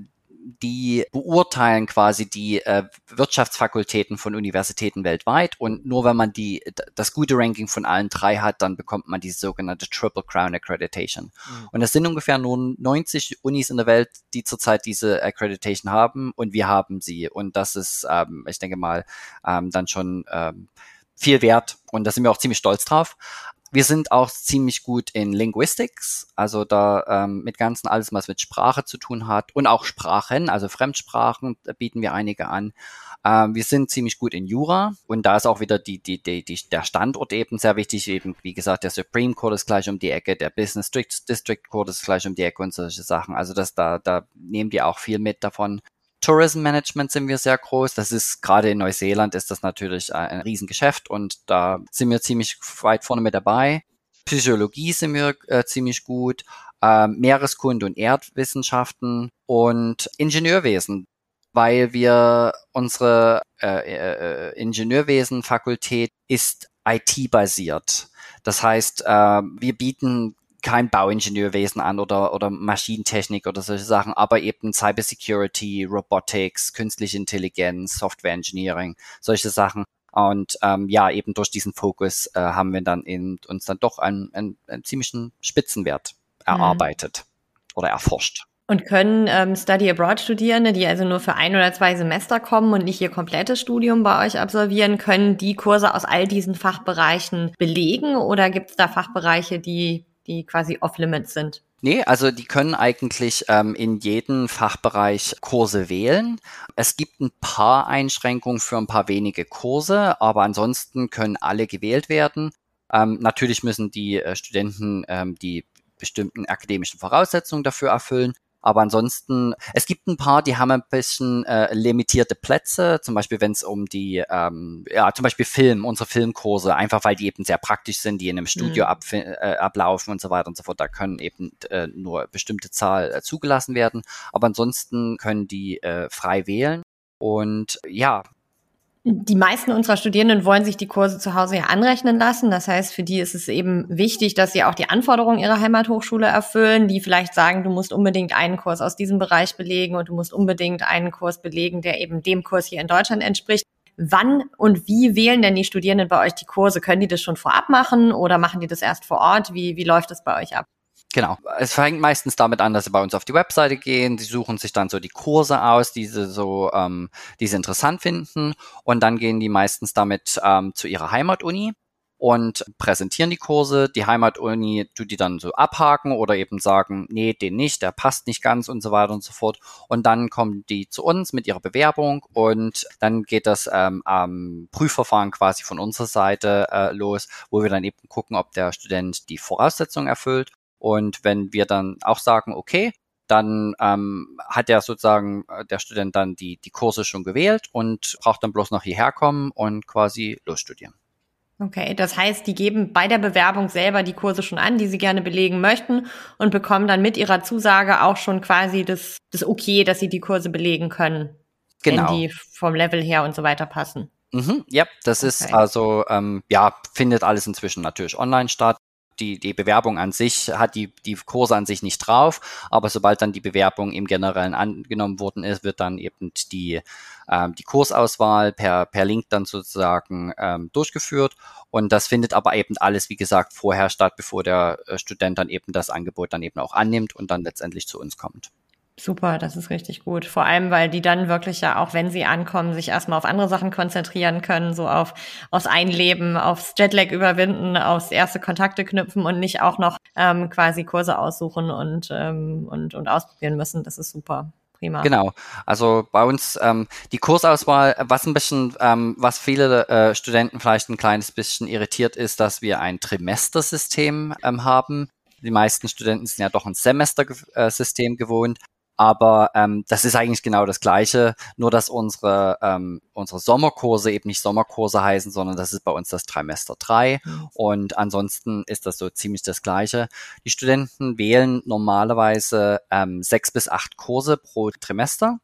die beurteilen quasi die äh, Wirtschaftsfakultäten von Universitäten weltweit und nur wenn man die das gute Ranking von allen drei hat, dann bekommt man die sogenannte Triple Crown Accreditation. Mhm. Und es sind ungefähr nur 90 Unis in der Welt, die zurzeit diese Accreditation haben und wir haben sie und das ist, ähm, ich denke mal, ähm, dann schon ähm, viel wert und da sind wir auch ziemlich stolz drauf. Wir sind auch ziemlich gut in Linguistics, also da ähm, mit ganzen alles, was mit Sprache zu tun hat und auch Sprachen, also Fremdsprachen bieten wir einige an. Ähm, wir sind ziemlich gut in Jura und da ist auch wieder die, die, die, die, der Standort eben sehr wichtig. Eben, wie gesagt, der Supreme Court ist gleich um die Ecke, der Business District Court ist gleich um die Ecke und solche Sachen. Also das, da, da nehmen die auch viel mit davon. Tourism Management sind wir sehr groß. Das ist gerade in Neuseeland ist das natürlich ein Riesengeschäft und da sind wir ziemlich weit vorne mit dabei. Psychologie sind wir äh, ziemlich gut, äh, Meereskunde und Erdwissenschaften und Ingenieurwesen, weil wir unsere äh, äh, Ingenieurwesen-Fakultät ist IT-basiert. Das heißt, äh, wir bieten kein Bauingenieurwesen an oder, oder Maschinentechnik oder solche Sachen, aber eben Cybersecurity, Robotics, künstliche Intelligenz, Software Engineering, solche Sachen. Und ähm, ja, eben durch diesen Fokus äh, haben wir dann in, uns dann doch einen, einen, einen ziemlichen Spitzenwert mhm. erarbeitet mhm. oder erforscht. Und können ähm, Study Abroad Studierende, die also nur für ein oder zwei Semester kommen und nicht ihr komplettes Studium bei euch absolvieren, können die Kurse aus all diesen Fachbereichen belegen oder gibt es da Fachbereiche, die, die quasi off-limits sind? Nee, also die können eigentlich ähm, in jedem Fachbereich Kurse wählen. Es gibt ein paar Einschränkungen für ein paar wenige Kurse, aber ansonsten können alle gewählt werden. Ähm, natürlich müssen die äh, Studenten ähm, die bestimmten akademischen Voraussetzungen dafür erfüllen. Aber ansonsten, es gibt ein paar, die haben ein bisschen äh, limitierte Plätze, zum Beispiel wenn es um die, ähm, ja, zum Beispiel Film, unsere Filmkurse, einfach weil die eben sehr praktisch sind, die in einem Studio mhm. ab, äh, ablaufen und so weiter und so fort. Da können eben äh, nur bestimmte Zahl äh, zugelassen werden. Aber ansonsten können die äh, frei wählen. Und ja, die meisten unserer Studierenden wollen sich die Kurse zu Hause ja anrechnen lassen. Das heißt, für die ist es eben wichtig, dass sie auch die Anforderungen ihrer Heimathochschule erfüllen, die vielleicht sagen, du musst unbedingt einen Kurs aus diesem Bereich belegen und du musst unbedingt einen Kurs belegen, der eben dem Kurs hier in Deutschland entspricht. Wann und wie wählen denn die Studierenden bei euch die Kurse? Können die das schon vorab machen oder machen die das erst vor Ort? Wie, wie läuft das bei euch ab? Genau. Es fängt meistens damit an, dass sie bei uns auf die Webseite gehen. Sie suchen sich dann so die Kurse aus, die sie so, ähm, die sie interessant finden. Und dann gehen die meistens damit ähm, zu ihrer Heimatuni und präsentieren die Kurse. Die Heimatuni tut die dann so abhaken oder eben sagen, nee, den nicht, der passt nicht ganz und so weiter und so fort. Und dann kommen die zu uns mit ihrer Bewerbung und dann geht das ähm, am Prüfverfahren quasi von unserer Seite äh, los, wo wir dann eben gucken, ob der Student die Voraussetzungen erfüllt und wenn wir dann auch sagen, okay, dann ähm, hat der sozusagen äh, der Student dann die, die Kurse schon gewählt und braucht dann bloß noch hierher kommen und quasi losstudieren. Okay, das heißt, die geben bei der Bewerbung selber die Kurse schon an, die sie gerne belegen möchten und bekommen dann mit ihrer Zusage auch schon quasi das, das Okay, dass sie die Kurse belegen können, genau. wenn die vom Level her und so weiter passen. Mhm, ja, das okay. ist also, ähm, ja, findet alles inzwischen natürlich online statt die, die Bewerbung an sich hat die, die Kurse an sich nicht drauf, aber sobald dann die Bewerbung im Generellen angenommen worden ist, wird dann eben die, ähm, die Kursauswahl per, per Link dann sozusagen ähm, durchgeführt. Und das findet aber eben alles, wie gesagt, vorher statt, bevor der äh, Student dann eben das Angebot dann eben auch annimmt und dann letztendlich zu uns kommt. Super, das ist richtig gut. Vor allem, weil die dann wirklich ja auch, wenn sie ankommen, sich erstmal auf andere Sachen konzentrieren können, so auf aufs Einleben, aufs Jetlag überwinden, aufs erste Kontakte knüpfen und nicht auch noch ähm, quasi Kurse aussuchen und, ähm, und, und ausprobieren müssen. Das ist super. Prima. Genau. Also bei uns ähm, die Kursauswahl, was ein bisschen, ähm, was viele äh, Studenten vielleicht ein kleines bisschen irritiert ist, dass wir ein Trimestersystem ähm, haben. Die meisten Studenten sind ja doch ein Semestersystem gewohnt. Aber ähm, das ist eigentlich genau das Gleiche, nur dass unsere, ähm, unsere Sommerkurse eben nicht Sommerkurse heißen, sondern das ist bei uns das Trimester 3. Mhm. Und ansonsten ist das so ziemlich das Gleiche. Die Studenten wählen normalerweise ähm, sechs bis acht Kurse pro Trimester,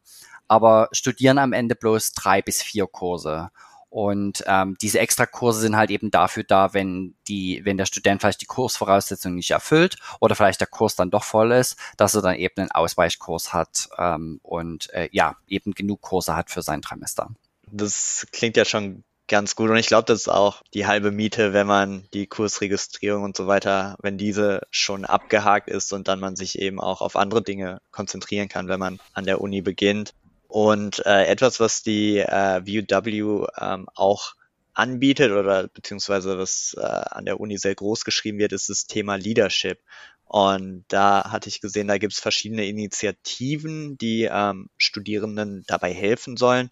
aber studieren am Ende bloß drei bis vier Kurse. Und ähm, diese Extrakurse sind halt eben dafür da, wenn die, wenn der Student vielleicht die Kursvoraussetzungen nicht erfüllt oder vielleicht der Kurs dann doch voll ist, dass er dann eben einen Ausweichkurs hat ähm, und äh, ja, eben genug Kurse hat für sein Trimester. Das klingt ja schon ganz gut und ich glaube, das ist auch die halbe Miete, wenn man die Kursregistrierung und so weiter, wenn diese schon abgehakt ist und dann man sich eben auch auf andere Dinge konzentrieren kann, wenn man an der Uni beginnt. Und äh, etwas, was die äh, VUW ähm, auch anbietet oder beziehungsweise was äh, an der Uni sehr groß geschrieben wird, ist das Thema Leadership. Und da hatte ich gesehen, da gibt es verschiedene Initiativen, die ähm, Studierenden dabei helfen sollen,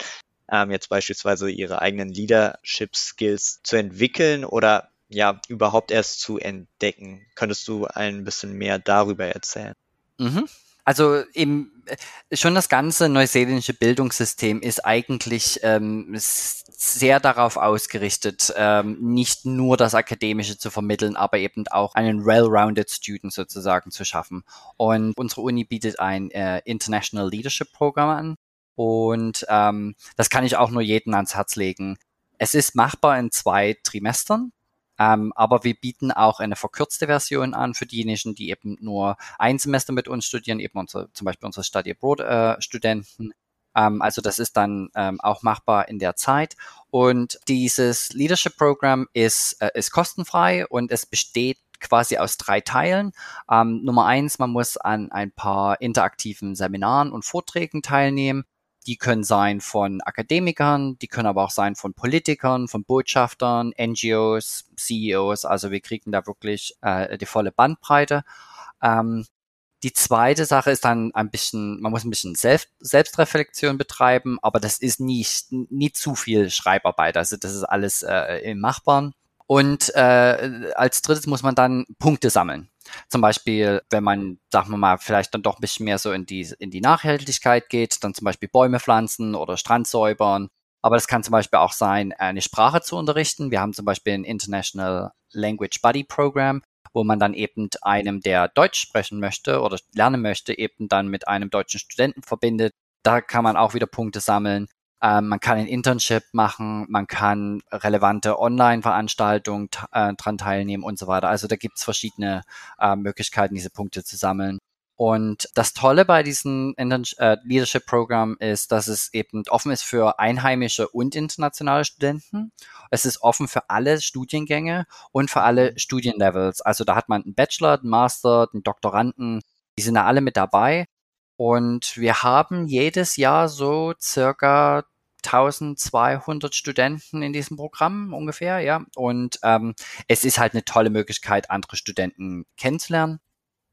ähm, jetzt beispielsweise ihre eigenen Leadership-Skills zu entwickeln oder ja überhaupt erst zu entdecken. Könntest du ein bisschen mehr darüber erzählen? Mhm. Also im, äh, schon das ganze neuseeländische Bildungssystem ist eigentlich ähm, sehr darauf ausgerichtet, ähm, nicht nur das Akademische zu vermitteln, aber eben auch einen well-rounded Student sozusagen zu schaffen. Und unsere Uni bietet ein äh, International Leadership Programm an. Und ähm, das kann ich auch nur jedem ans Herz legen. Es ist machbar in zwei Trimestern. Ähm, aber wir bieten auch eine verkürzte Version an für diejenigen, die eben nur ein Semester mit uns studieren, eben unsere, zum Beispiel unsere Study Abroad äh, Studenten. Ähm, also das ist dann ähm, auch machbar in der Zeit. Und dieses Leadership Program ist, äh, ist kostenfrei und es besteht quasi aus drei Teilen. Ähm, Nummer eins, man muss an ein paar interaktiven Seminaren und Vorträgen teilnehmen. Die können sein von Akademikern, die können aber auch sein von Politikern, von Botschaftern, NGOs, CEOs. Also wir kriegen da wirklich äh, die volle Bandbreite. Ähm, die zweite Sache ist dann ein bisschen, man muss ein bisschen Selbst, Selbstreflexion betreiben, aber das ist nicht, nie zu viel Schreibarbeit. Also das ist alles äh, im Machbaren. Und äh, als drittes muss man dann Punkte sammeln. Zum Beispiel, wenn man, sagen wir mal, vielleicht dann doch ein bisschen mehr so in die, in die Nachhaltigkeit geht, dann zum Beispiel Bäume pflanzen oder Strand säubern. Aber das kann zum Beispiel auch sein, eine Sprache zu unterrichten. Wir haben zum Beispiel ein International Language Buddy Program, wo man dann eben einem, der Deutsch sprechen möchte oder lernen möchte, eben dann mit einem deutschen Studenten verbindet. Da kann man auch wieder Punkte sammeln. Ähm, man kann ein Internship machen, man kann relevante Online-Veranstaltungen äh, dran teilnehmen und so weiter. Also da gibt es verschiedene äh, Möglichkeiten, diese Punkte zu sammeln. Und das Tolle bei diesem äh, Leadership Program ist, dass es eben offen ist für einheimische und internationale Studenten. Es ist offen für alle Studiengänge und für alle. Studienlevels. Also da hat man einen Bachelor, einen Master, einen Doktoranden. Die sind da alle mit dabei. Und wir haben jedes Jahr so circa 1200 Studenten in diesem Programm ungefähr, ja. Und ähm, es ist halt eine tolle Möglichkeit, andere Studenten kennenzulernen.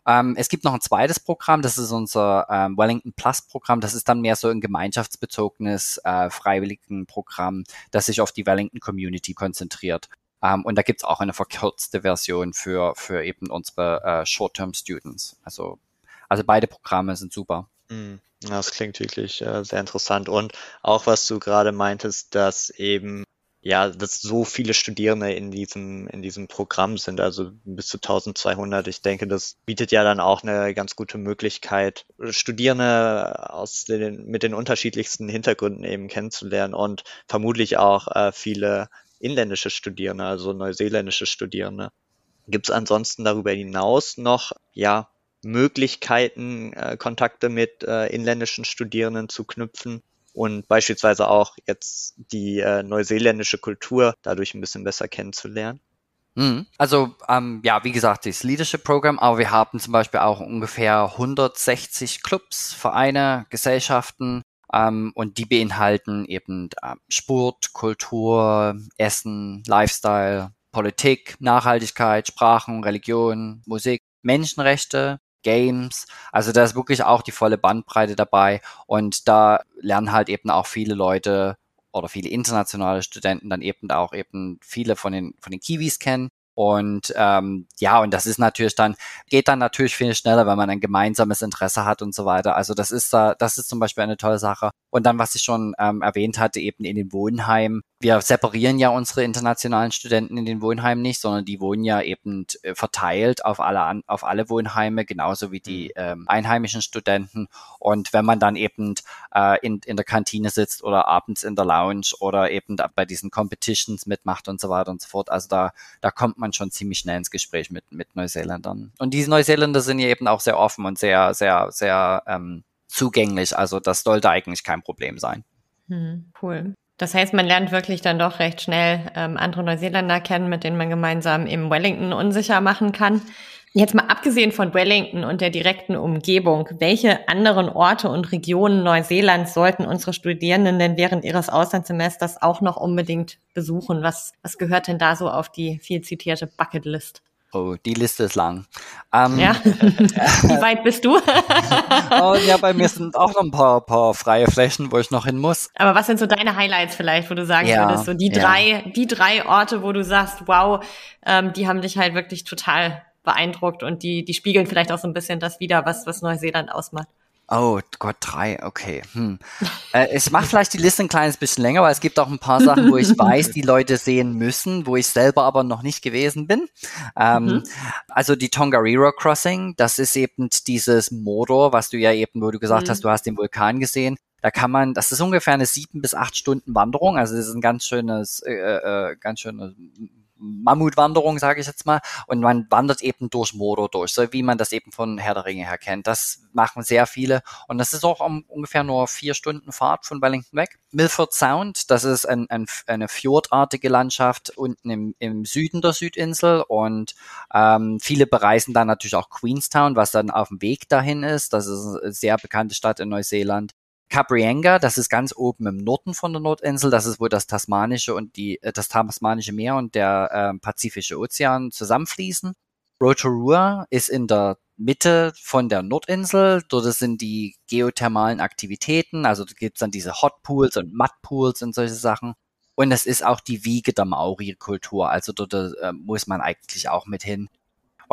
Ähm, es gibt noch ein zweites Programm, das ist unser ähm, Wellington Plus Programm. Das ist dann mehr so ein gemeinschaftsbezogenes äh, Freiwilligenprogramm, das sich auf die Wellington Community konzentriert. Ähm, und da gibt's auch eine verkürzte Version für, für eben unsere äh, Short-Term Students. Also also beide Programme sind super. Mhm. Das klingt wirklich äh, sehr interessant. Und auch was du gerade meintest, dass eben ja, dass so viele Studierende in diesem, in diesem Programm sind, also bis zu 1200. Ich denke, das bietet ja dann auch eine ganz gute Möglichkeit, Studierende aus den, mit den unterschiedlichsten Hintergründen eben kennenzulernen und vermutlich auch äh, viele inländische Studierende, also neuseeländische Studierende. Gibt es ansonsten darüber hinaus noch, ja, Möglichkeiten, äh, Kontakte mit äh, inländischen Studierenden zu knüpfen und beispielsweise auch jetzt die äh, neuseeländische Kultur dadurch ein bisschen besser kennenzulernen? Mhm. Also ähm, ja, wie gesagt, das Leadership Program, aber wir haben zum Beispiel auch ungefähr 160 Clubs, Vereine, Gesellschaften ähm, und die beinhalten eben ähm, Sport, Kultur, Essen, Lifestyle, Politik, Nachhaltigkeit, Sprachen, Religion, Musik, Menschenrechte, Games. Also da ist wirklich auch die volle Bandbreite dabei und da lernen halt eben auch viele Leute oder viele internationale Studenten dann eben auch eben viele von den von den Kiwis kennen und ähm, ja, und das ist natürlich dann, geht dann natürlich viel schneller, wenn man ein gemeinsames Interesse hat und so weiter. Also das ist da, das ist zum Beispiel eine tolle Sache. Und dann, was ich schon ähm, erwähnt hatte, eben in den Wohnheimen. Wir separieren ja unsere internationalen Studenten in den Wohnheimen nicht, sondern die wohnen ja eben äh, verteilt auf alle, auf alle Wohnheime, genauso wie die mhm. ähm, einheimischen Studenten. Und wenn man dann eben äh, in, in der Kantine sitzt oder abends in der Lounge oder eben bei diesen Competitions mitmacht und so weiter und so fort, also da, da kommt man schon ziemlich schnell ins Gespräch mit, mit Neuseeländern. Und diese Neuseeländer sind ja eben auch sehr offen und sehr, sehr, sehr ähm, zugänglich. Also das sollte eigentlich kein Problem sein. Hm, cool. Das heißt, man lernt wirklich dann doch recht schnell ähm, andere Neuseeländer kennen, mit denen man gemeinsam im Wellington unsicher machen kann. Jetzt mal abgesehen von Wellington und der direkten Umgebung, welche anderen Orte und Regionen Neuseelands sollten unsere Studierenden denn während ihres Auslandssemesters auch noch unbedingt besuchen? Was, was gehört denn da so auf die viel zitierte Bucketlist? Oh, die Liste ist lang. Ähm, ja. Wie weit bist du? oh, ja, bei mir sind auch noch ein paar, paar freie Flächen, wo ich noch hin muss. Aber was sind so deine Highlights vielleicht, wo du sagen ja, würdest, so die ja. drei, die drei Orte, wo du sagst, wow, ähm, die haben dich halt wirklich total beeindruckt und die, die spiegeln vielleicht auch so ein bisschen das wieder, was, was Neuseeland ausmacht. Oh Gott, drei, okay. Hm. Äh, ich mache vielleicht die Liste ein kleines bisschen länger, weil es gibt auch ein paar Sachen, wo ich weiß, die Leute sehen müssen, wo ich selber aber noch nicht gewesen bin. Ähm, mhm. Also die Tongariro Crossing, das ist eben dieses Motor, was du ja eben, wo du gesagt mhm. hast, du hast den Vulkan gesehen. Da kann man, das ist ungefähr eine sieben bis acht Stunden Wanderung, also das ist ein ganz schönes, äh, äh, ganz schönes Mammutwanderung, sage ich jetzt mal, und man wandert eben durch Mordor durch, so wie man das eben von Herr der Ringe her kennt. Das machen sehr viele und das ist auch um ungefähr nur vier Stunden Fahrt von Wellington weg. Milford Sound, das ist ein, ein, eine fjordartige Landschaft unten im, im Süden der Südinsel und ähm, viele bereisen dann natürlich auch Queenstown, was dann auf dem Weg dahin ist. Das ist eine sehr bekannte Stadt in Neuseeland. Cabrienga, das ist ganz oben im Norden von der Nordinsel, das ist wo das tasmanische und die äh, das tasmanische Meer und der äh, Pazifische Ozean zusammenfließen. Rotorua ist in der Mitte von der Nordinsel. Dort sind die geothermalen Aktivitäten, also da gibt's dann diese Hot Pools und Mud Pools und solche Sachen. Und es ist auch die Wiege der Maori-Kultur, also dort äh, muss man eigentlich auch mit hin.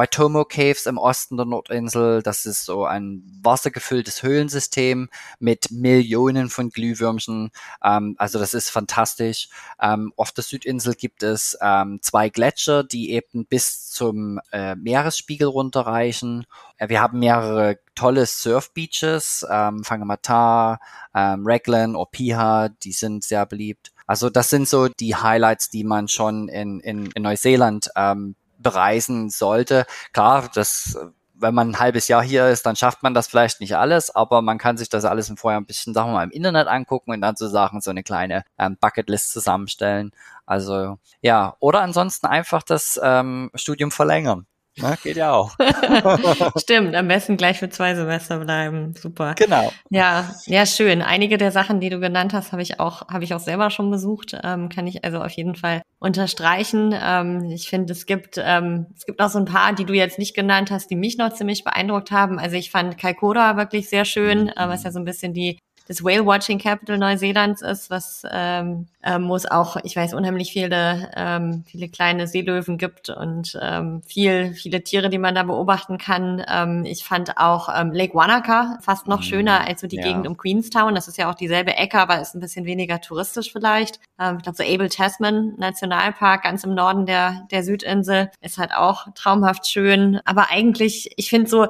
Waitomo Caves im Osten der Nordinsel. Das ist so ein wassergefülltes Höhlensystem mit Millionen von Glühwürmchen. Ähm, also das ist fantastisch. Ähm, auf der Südinsel gibt es ähm, zwei Gletscher, die eben bis zum äh, Meeresspiegel runterreichen. Äh, wir haben mehrere tolle Surfbeaches, ähm, Fangamata, ähm, Raglan oder Piha, die sind sehr beliebt. Also das sind so die Highlights, die man schon in, in, in Neuseeland ähm, bereisen sollte. Klar, das wenn man ein halbes Jahr hier ist, dann schafft man das vielleicht nicht alles, aber man kann sich das alles im Vorjahr ein bisschen, sagen wir mal, im Internet angucken und dann so Sachen, so eine kleine ähm, Bucketlist zusammenstellen. Also ja, oder ansonsten einfach das ähm, Studium verlängern. Na, geht ja auch. Stimmt, am besten gleich für zwei Semester bleiben. Super. Genau. Ja, ja, schön. Einige der Sachen, die du genannt hast, habe ich auch, habe ich auch selber schon besucht. Ähm, kann ich also auf jeden Fall unterstreichen. Ähm, ich finde, es gibt, ähm, es gibt noch so ein paar, die du jetzt nicht genannt hast, die mich noch ziemlich beeindruckt haben. Also ich fand Kalkoda wirklich sehr schön, äh, was ja so ein bisschen die das Whale Watching Capital Neuseelands ist, was ähm, ähm, wo es auch, ich weiß, unheimlich viele ähm, viele kleine Seelöwen gibt und ähm, viel viele Tiere, die man da beobachten kann. Ähm, ich fand auch ähm, Lake Wanaka fast noch mhm. schöner als so die ja. Gegend um Queenstown. Das ist ja auch dieselbe Ecke, aber ist ein bisschen weniger touristisch vielleicht. Ähm, ich glaube, so Abel Tasman Nationalpark ganz im Norden der der Südinsel ist halt auch traumhaft schön. Aber eigentlich, ich finde so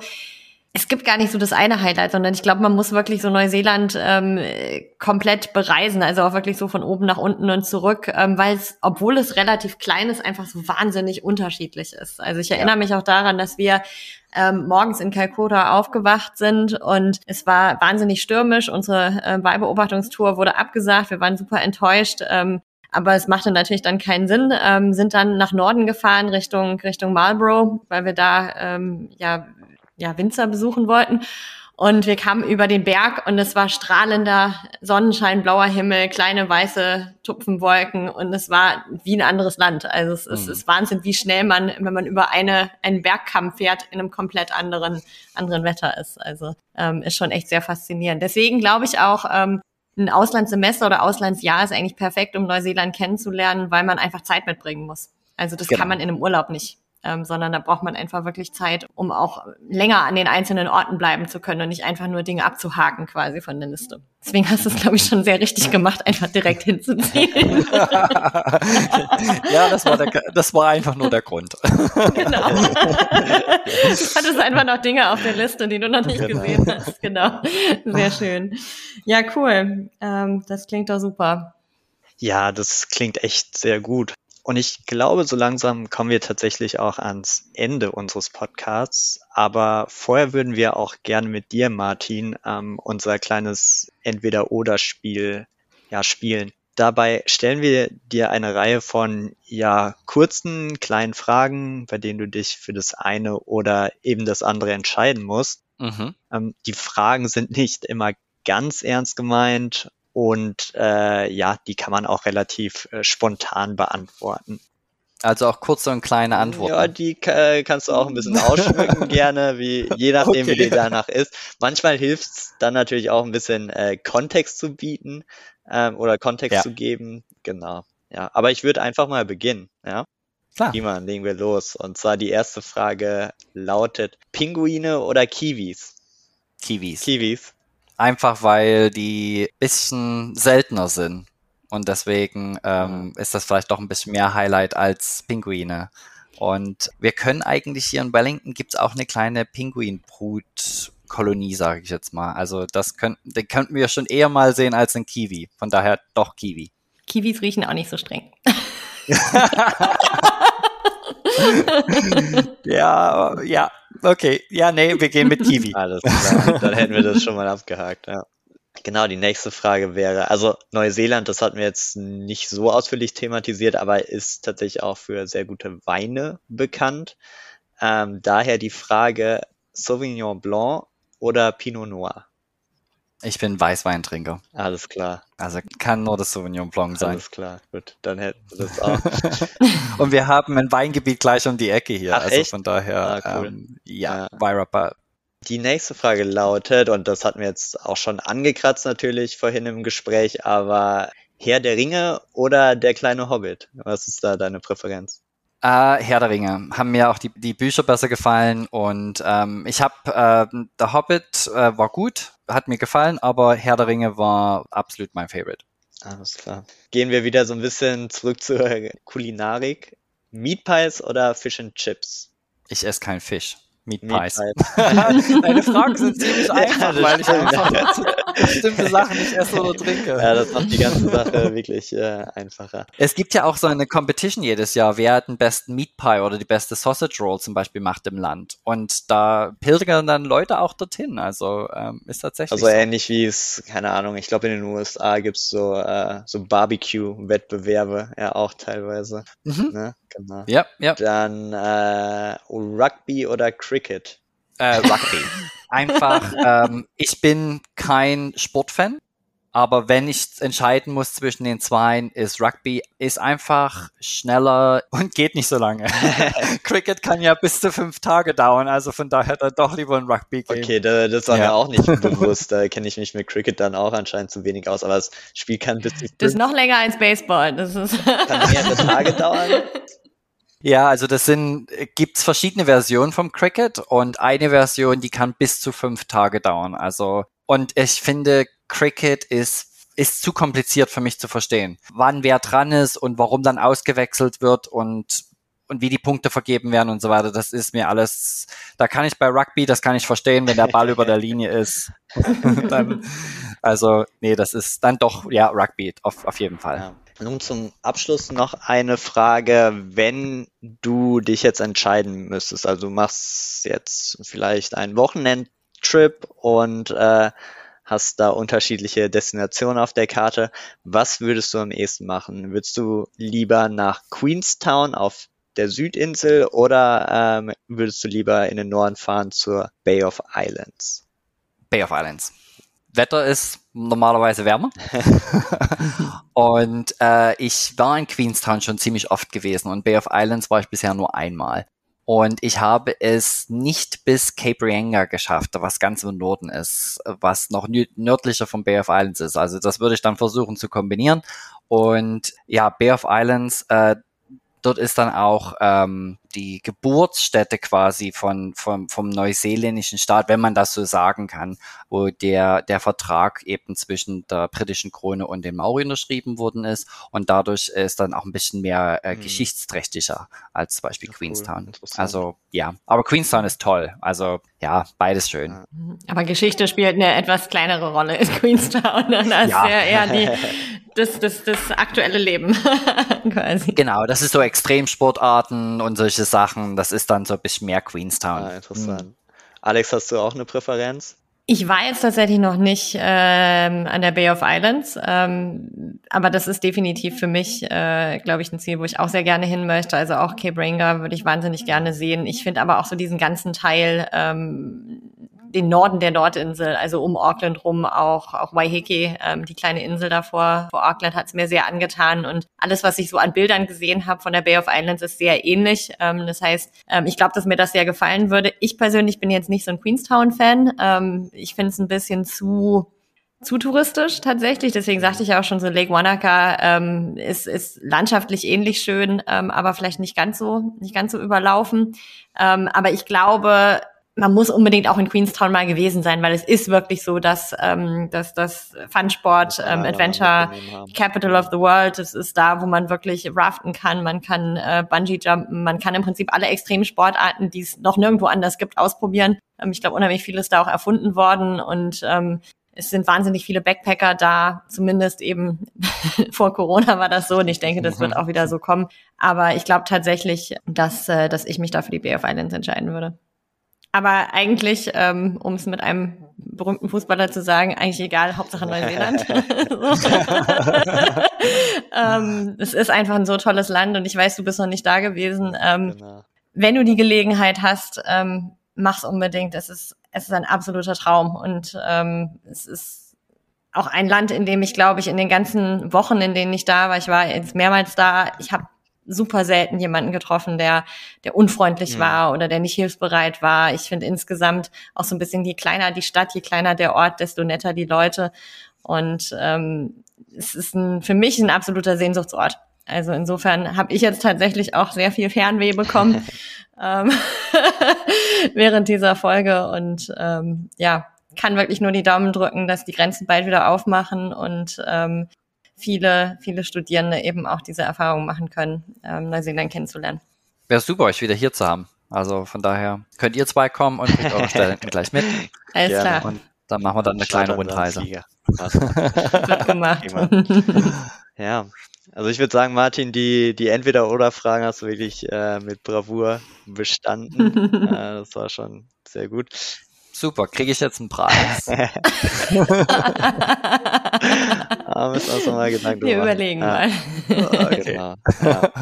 es gibt gar nicht so das eine Highlight, sondern ich glaube, man muss wirklich so Neuseeland ähm, komplett bereisen, also auch wirklich so von oben nach unten und zurück, ähm, weil es, obwohl es relativ klein ist, einfach so wahnsinnig unterschiedlich ist. Also ich erinnere ja. mich auch daran, dass wir ähm, morgens in Kalkutta aufgewacht sind und es war wahnsinnig stürmisch. Unsere äh, Wahlbeobachtungstour wurde abgesagt. Wir waren super enttäuscht. Ähm, aber es machte natürlich dann keinen Sinn, ähm, sind dann nach Norden gefahren Richtung Richtung Marlborough, weil wir da ähm, ja ja, Winzer besuchen wollten. Und wir kamen über den Berg und es war strahlender Sonnenschein, blauer Himmel, kleine weiße Tupfenwolken und es war wie ein anderes Land. Also es, mhm. es ist Wahnsinn, wie schnell man, wenn man über eine, einen Bergkamm fährt, in einem komplett anderen, anderen Wetter ist. Also ähm, ist schon echt sehr faszinierend. Deswegen glaube ich auch, ähm, ein Auslandssemester oder Auslandsjahr ist eigentlich perfekt, um Neuseeland kennenzulernen, weil man einfach Zeit mitbringen muss. Also das genau. kann man in einem Urlaub nicht ähm, sondern da braucht man einfach wirklich Zeit, um auch länger an den einzelnen Orten bleiben zu können und nicht einfach nur Dinge abzuhaken quasi von der Liste. Deswegen hast du es, glaube ich, schon sehr richtig gemacht, einfach direkt hinzuziehen. ja, das war, der, das war einfach nur der Grund. genau. Du hattest einfach noch Dinge auf der Liste, die du noch nicht genau. gesehen hast. Genau. Sehr schön. Ja, cool. Ähm, das klingt doch super. Ja, das klingt echt sehr gut. Und ich glaube, so langsam kommen wir tatsächlich auch ans Ende unseres Podcasts. Aber vorher würden wir auch gerne mit dir, Martin, ähm, unser kleines Entweder-Oder-Spiel ja, spielen. Dabei stellen wir dir eine Reihe von ja kurzen kleinen Fragen, bei denen du dich für das eine oder eben das andere entscheiden musst. Mhm. Ähm, die Fragen sind nicht immer ganz ernst gemeint und äh, ja, die kann man auch relativ äh, spontan beantworten. Also auch kurze und kleine Antworten. Ja, die äh, kannst du auch ein bisschen ausschmücken gerne, wie je nachdem, okay. wie dir danach ist. Manchmal hilft es dann natürlich auch ein bisschen äh, Kontext zu bieten ähm, oder Kontext ja. zu geben. Genau. Ja, aber ich würde einfach mal beginnen. Ja. Klar. Prima, legen wir los. Und zwar die erste Frage lautet: Pinguine oder Kiwis? Kiwis. Kiwis. Einfach weil die bisschen seltener sind. Und deswegen ähm, ist das vielleicht doch ein bisschen mehr Highlight als Pinguine. Und wir können eigentlich hier in Wellington gibt's auch eine kleine Pinguinbrutkolonie, sage ich jetzt mal. Also das könnten, den könnten wir schon eher mal sehen als ein Kiwi. Von daher doch Kiwi. Kiwis riechen auch nicht so streng. ja, ja, okay. Ja, nee, wir gehen mit Kiwi. Alles klar, dann hätten wir das schon mal abgehakt, ja. Genau, die nächste Frage wäre, also Neuseeland, das hatten wir jetzt nicht so ausführlich thematisiert, aber ist tatsächlich auch für sehr gute Weine bekannt. Ähm, daher die Frage Sauvignon Blanc oder Pinot Noir? Ich bin Weißweintrinker. Alles klar. Also kann nur das Sauvignon Blanc sein. Alles klar, gut, dann hätten wir das auch. Und wir haben ein Weingebiet gleich um die Ecke hier. Ach, also echt? von daher, Ah, cool. ähm, ja, Ja. Die nächste Frage lautet, und das hatten wir jetzt auch schon angekratzt natürlich vorhin im Gespräch, aber Herr der Ringe oder der kleine Hobbit? Was ist da deine Präferenz? Äh, Herr der Ringe. Haben mir auch die, die Bücher besser gefallen und ähm, ich habe, äh, der Hobbit äh, war gut, hat mir gefallen, aber Herr der Ringe war absolut mein Favorite. Alles klar. Gehen wir wieder so ein bisschen zurück zur Kulinarik. Meat Pies oder Fish and Chips? Ich esse keinen Fisch. Meat Meat Pies. Deine Fragen sind ziemlich Ja, einfach, das weil ich einfach bestimmte Sachen nicht esse oder trinke. Ja, das macht die ganze Sache wirklich äh, einfacher. Es gibt ja auch so eine Competition jedes Jahr, wer den besten Meat Pie oder die beste Sausage Roll zum Beispiel macht im Land. Und da pilgern dann Leute auch dorthin. Also ähm, ist tatsächlich Also so. ähnlich wie es, keine Ahnung, ich glaube in den USA gibt's so, äh, so Barbecue-Wettbewerbe, ja auch teilweise. Mhm. Ne? Genau. Ja, ja. Dann äh, Rugby oder Cricket? Äh, Rugby. Einfach, ähm, ich bin kein Sportfan, aber wenn ich entscheiden muss zwischen den zwei, ist Rugby ist einfach schneller und geht nicht so lange. Cricket kann ja bis zu fünf Tage dauern, also von daher dann doch lieber ein Rugby gehen. Okay, da, das war mir Ja. auch nicht bewusst. Da kenne ich mich mit Cricket dann auch anscheinend zu wenig aus. Aber das Spiel kann bis zu Das ist noch länger als Baseball. Das ist kann mehrere Tage dauern. Ja, also das sind, äh, gibt's verschiedene Versionen vom Cricket und eine Version, die kann bis zu fünf Tage dauern. Also, und ich finde, Cricket ist, ist zu kompliziert für mich zu verstehen. Wann wer dran ist und warum dann ausgewechselt wird und, und wie die Punkte vergeben werden und so weiter. Das ist mir alles, da kann ich bei Rugby, das kann ich verstehen, wenn der Ball über der Linie ist. dann, also, nee, das ist dann doch, ja, Rugby, auf, auf jeden Fall. Ja. Nun zum Abschluss noch eine Frage, wenn du dich jetzt entscheiden müsstest, also du machst jetzt vielleicht einen Wochenendtrip und äh, hast da unterschiedliche Destinationen auf der Karte, was würdest du am ehesten machen? Würdest du lieber nach Queenstown auf der Südinsel oder ähm, würdest du lieber in den Norden fahren zur Bay of Islands? Bay of Islands. Wetter ist normalerweise wärmer. und äh, ich war in Queenstown schon ziemlich oft gewesen und Bay of Islands war ich bisher nur einmal. Und ich habe es nicht bis Cape Reinga geschafft, was ganz im Norden ist, was noch nö- nördlicher vom Bay of Islands ist. Also das würde ich dann versuchen zu kombinieren. Und ja, Bay of Islands, äh, dort ist dann auch ähm, die Geburtsstätte quasi von, vom, vom neuseeländischen Staat, wenn man das so sagen kann, wo der, der Vertrag eben zwischen der britischen Krone und den Maori unterschrieben worden ist. Und dadurch ist dann auch ein bisschen mehr äh, Mhm. geschichtsträchtiger als zum Beispiel Ja, cool. Queenstown. Interessant. Also ja, aber Queenstown ist toll. Also ja, beides schön. Aber Geschichte spielt eine etwas kleinere Rolle in Queenstown. Ja. ja eher die, das, das, das aktuelle Leben quasi. Genau, das ist so Extremsportarten und solche Sachen. Das ist dann so ein bisschen mehr Queenstown. Ah, interessant. Alex, hast du auch eine Präferenz? Ich war jetzt tatsächlich noch nicht ähm, an der Bay of Islands, ähm, aber das ist definitiv für mich, äh, glaube ich, ein Ziel, wo ich auch sehr gerne hin möchte. Also auch Cape Reinga würde ich wahnsinnig gerne sehen. Ich finde aber auch so diesen ganzen Teil, ähm, den Norden der Nordinsel, also um Auckland rum, auch, auch Waiheke, ähm, die kleine Insel davor vor Auckland hat es mir sehr angetan und alles, was ich so an Bildern gesehen habe von der Bay of Islands, ist sehr ähnlich. Ähm, das heißt, ähm, ich glaube, dass mir das sehr gefallen würde. Ich persönlich bin jetzt nicht so ein Queenstown-Fan. Ähm, ich finde es ein bisschen zu zu touristisch tatsächlich. Deswegen sagte ich ja auch schon so, Lake Wanaka ähm, ist, ist landschaftlich ähnlich schön, ähm, aber vielleicht nicht ganz so, nicht ganz so überlaufen. Ähm, aber ich glaube, man muss unbedingt auch in Queenstown mal gewesen sein, weil es ist wirklich so, dass, ähm, dass das Funsport, ähm, Adventure. Capital of the World. Es ist da, wo man wirklich raften kann, man kann äh, Bungee jumpen, man kann im Prinzip alle Extremsportarten, die es noch nirgendwo anders gibt, ausprobieren. Ähm, ich glaube, unheimlich viel ist da auch erfunden worden und ähm, es sind wahnsinnig viele Backpacker da, zumindest eben vor Corona war das so und ich denke, das wird auch wieder so kommen. Aber ich glaube tatsächlich, dass, äh, dass ich mich da für die Bay of Islands entscheiden würde. Aber eigentlich, ähm, um es mit einem berühmten Fußballer zu sagen, eigentlich egal, Hauptsache Neuseeland. ähm, es ist einfach ein so tolles Land und ich weiß, du bist noch nicht da gewesen. Ähm, genau. Wenn du die Gelegenheit hast, ähm, mach's unbedingt. Es ist, es ist ein absoluter Traum und ähm, es ist auch ein Land, in dem ich, glaube ich, in den ganzen Wochen, in denen ich da war, ich war jetzt mehrmals da, ich habe super selten jemanden getroffen, der, der unfreundlich mhm. war oder der nicht hilfsbereit war. Ich finde insgesamt auch so ein bisschen, je kleiner die Stadt, je kleiner der Ort, desto netter die Leute. Und ähm, es ist ein, für mich ein absoluter Sehnsuchtsort. Also insofern habe ich jetzt tatsächlich auch sehr viel Fernweh bekommen ähm, während dieser Folge und ähm, ja, kann wirklich nur die Daumen drücken, dass die Grenzen bald wieder aufmachen und ähm, viele, viele Studierende eben auch diese Erfahrung machen können, ähm, Neuseeland kennenzulernen. Wäre super, euch wieder hier zu haben. Also von daher könnt ihr zwei kommen und bringt eure Studenten gleich mit. Alles Gerne. klar. Und dann machen wir dann eine kleine Rundreise. Wird gemacht. ja, also ich würde sagen, Martin, die, die Entweder-Oder-Fragen hast du wirklich äh, mit Bravour bestanden. äh, das war schon sehr gut. Super, kriege ich jetzt einen Preis? Ah, müssen wir uns mal Gedanken Wir überlegen ja. mal. Okay. Genau. Ja.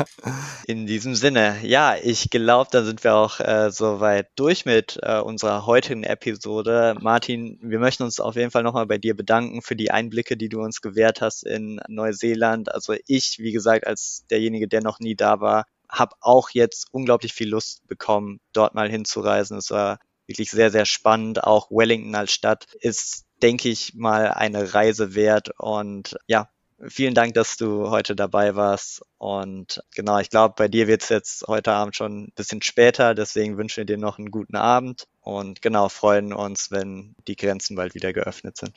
In diesem Sinne, ja, ich glaube, da sind wir auch äh, soweit durch mit äh, unserer heutigen Episode. Martin, wir möchten uns auf jeden Fall nochmal bei dir bedanken für die Einblicke, die du uns gewährt hast in Neuseeland. Also ich, wie gesagt, als derjenige, der noch nie da war, habe auch jetzt unglaublich viel Lust bekommen, dort mal hinzureisen. Es war wirklich sehr, sehr spannend. Auch Wellington als Stadt ist, denke ich mal, eine Reise wert. Und ja, vielen Dank, dass du heute dabei warst. Und genau, ich glaube, bei dir wird es jetzt heute Abend schon ein bisschen später. Deswegen wünschen wir dir noch einen guten Abend. Und genau, freuen uns, wenn die Grenzen bald wieder geöffnet sind.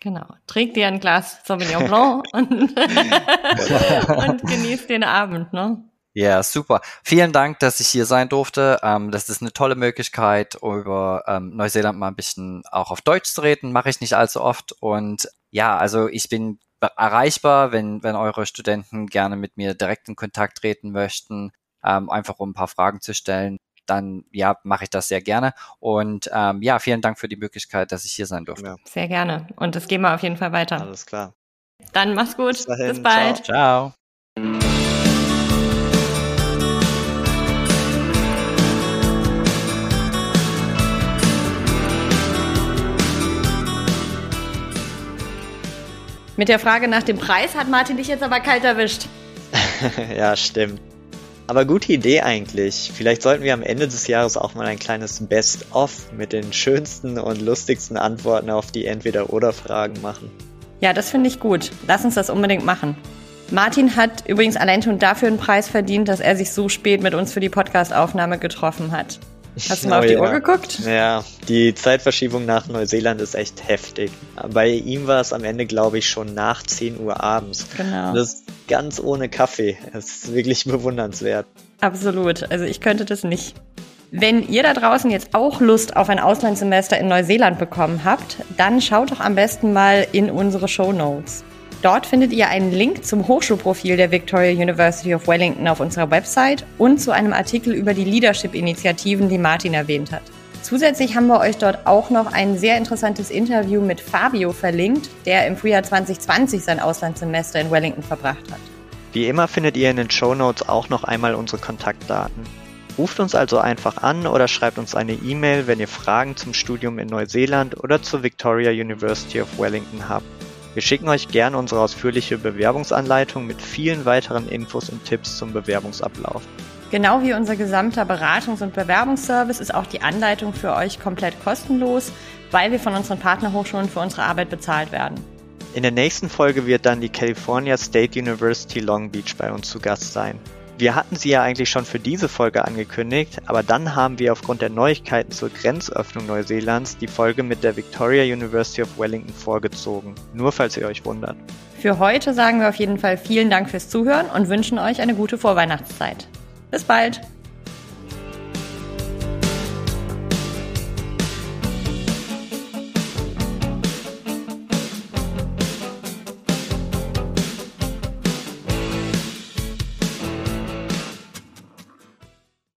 Genau. Trink dir ein Glas Sauvignon Blanc und, und genieß den Abend, ne? Ja, super. Vielen Dank, dass ich hier sein durfte. Ähm, das ist eine tolle Möglichkeit, über ähm, Neuseeland mal ein bisschen auch auf Deutsch zu reden. Mache ich nicht allzu oft. Und ja, also ich bin erreichbar, wenn, wenn eure Studenten gerne mit mir direkt in Kontakt treten möchten, ähm, einfach um ein paar Fragen zu stellen. Dann ja, mache ich das sehr gerne. Und ähm, ja, vielen Dank für die Möglichkeit, dass ich hier sein durfte. Ja. Sehr gerne. Und das gehen wir auf jeden Fall weiter. Alles klar. Dann mach's gut. Bis, Bis bald. Ciao. Ciao. Mit der Frage nach dem Preis hat Martin dich jetzt aber kalt erwischt. ja, stimmt. Aber gute Idee eigentlich. Vielleicht sollten wir am Ende des Jahres auch mal ein kleines Best-of mit den schönsten und lustigsten Antworten auf die Entweder-Oder-Fragen machen. Ja, das finde ich gut. Lass uns das unbedingt machen. Martin hat übrigens allein schon dafür einen Preis verdient, dass er sich so spät mit uns für die Podcast-Aufnahme getroffen hat. Hast du mal oh, auf die ja. Uhr geguckt? Ja, die Zeitverschiebung nach Neuseeland ist echt heftig. Bei ihm war es am Ende, glaube ich, schon nach 10 Uhr abends. Genau. Das ist ganz ohne Kaffee. Das ist wirklich bewundernswert. Absolut. Also ich könnte das nicht. Wenn ihr da draußen jetzt auch Lust auf ein Auslandssemester in Neuseeland bekommen habt, dann schaut doch am besten mal in unsere Show Notes. Dort findet ihr einen Link zum Hochschulprofil der Victoria University of Wellington auf unserer Website und zu einem Artikel über die Leadership-Initiativen, die Martin erwähnt hat. Zusätzlich haben wir euch dort auch noch ein sehr interessantes Interview mit Fabio verlinkt, der im Frühjahr 2020 sein Auslandssemester in Wellington verbracht hat. Wie immer findet ihr in den Show Notes auch noch einmal unsere Kontaktdaten. Ruft uns also einfach an oder schreibt uns eine E-Mail, wenn ihr Fragen zum Studium in Neuseeland oder zur Victoria University of Wellington habt. Wir schicken euch gerne unsere ausführliche Bewerbungsanleitung mit vielen weiteren Infos und Tipps zum Bewerbungsablauf. Genau wie unser gesamter Beratungs- und Bewerbungsservice ist auch die Anleitung für euch komplett kostenlos, weil wir von unseren Partnerhochschulen für unsere Arbeit bezahlt werden. In der nächsten Folge wird dann die California State University Long Beach bei uns zu Gast sein. Wir hatten sie ja eigentlich schon für diese Folge angekündigt, aber dann haben wir aufgrund der Neuigkeiten zur Grenzöffnung Neuseelands die Folge mit der Victoria University of Wellington vorgezogen. Nur falls ihr euch wundert. Für heute sagen wir auf jeden Fall vielen Dank fürs Zuhören und wünschen euch eine gute Vorweihnachtszeit. Bis bald!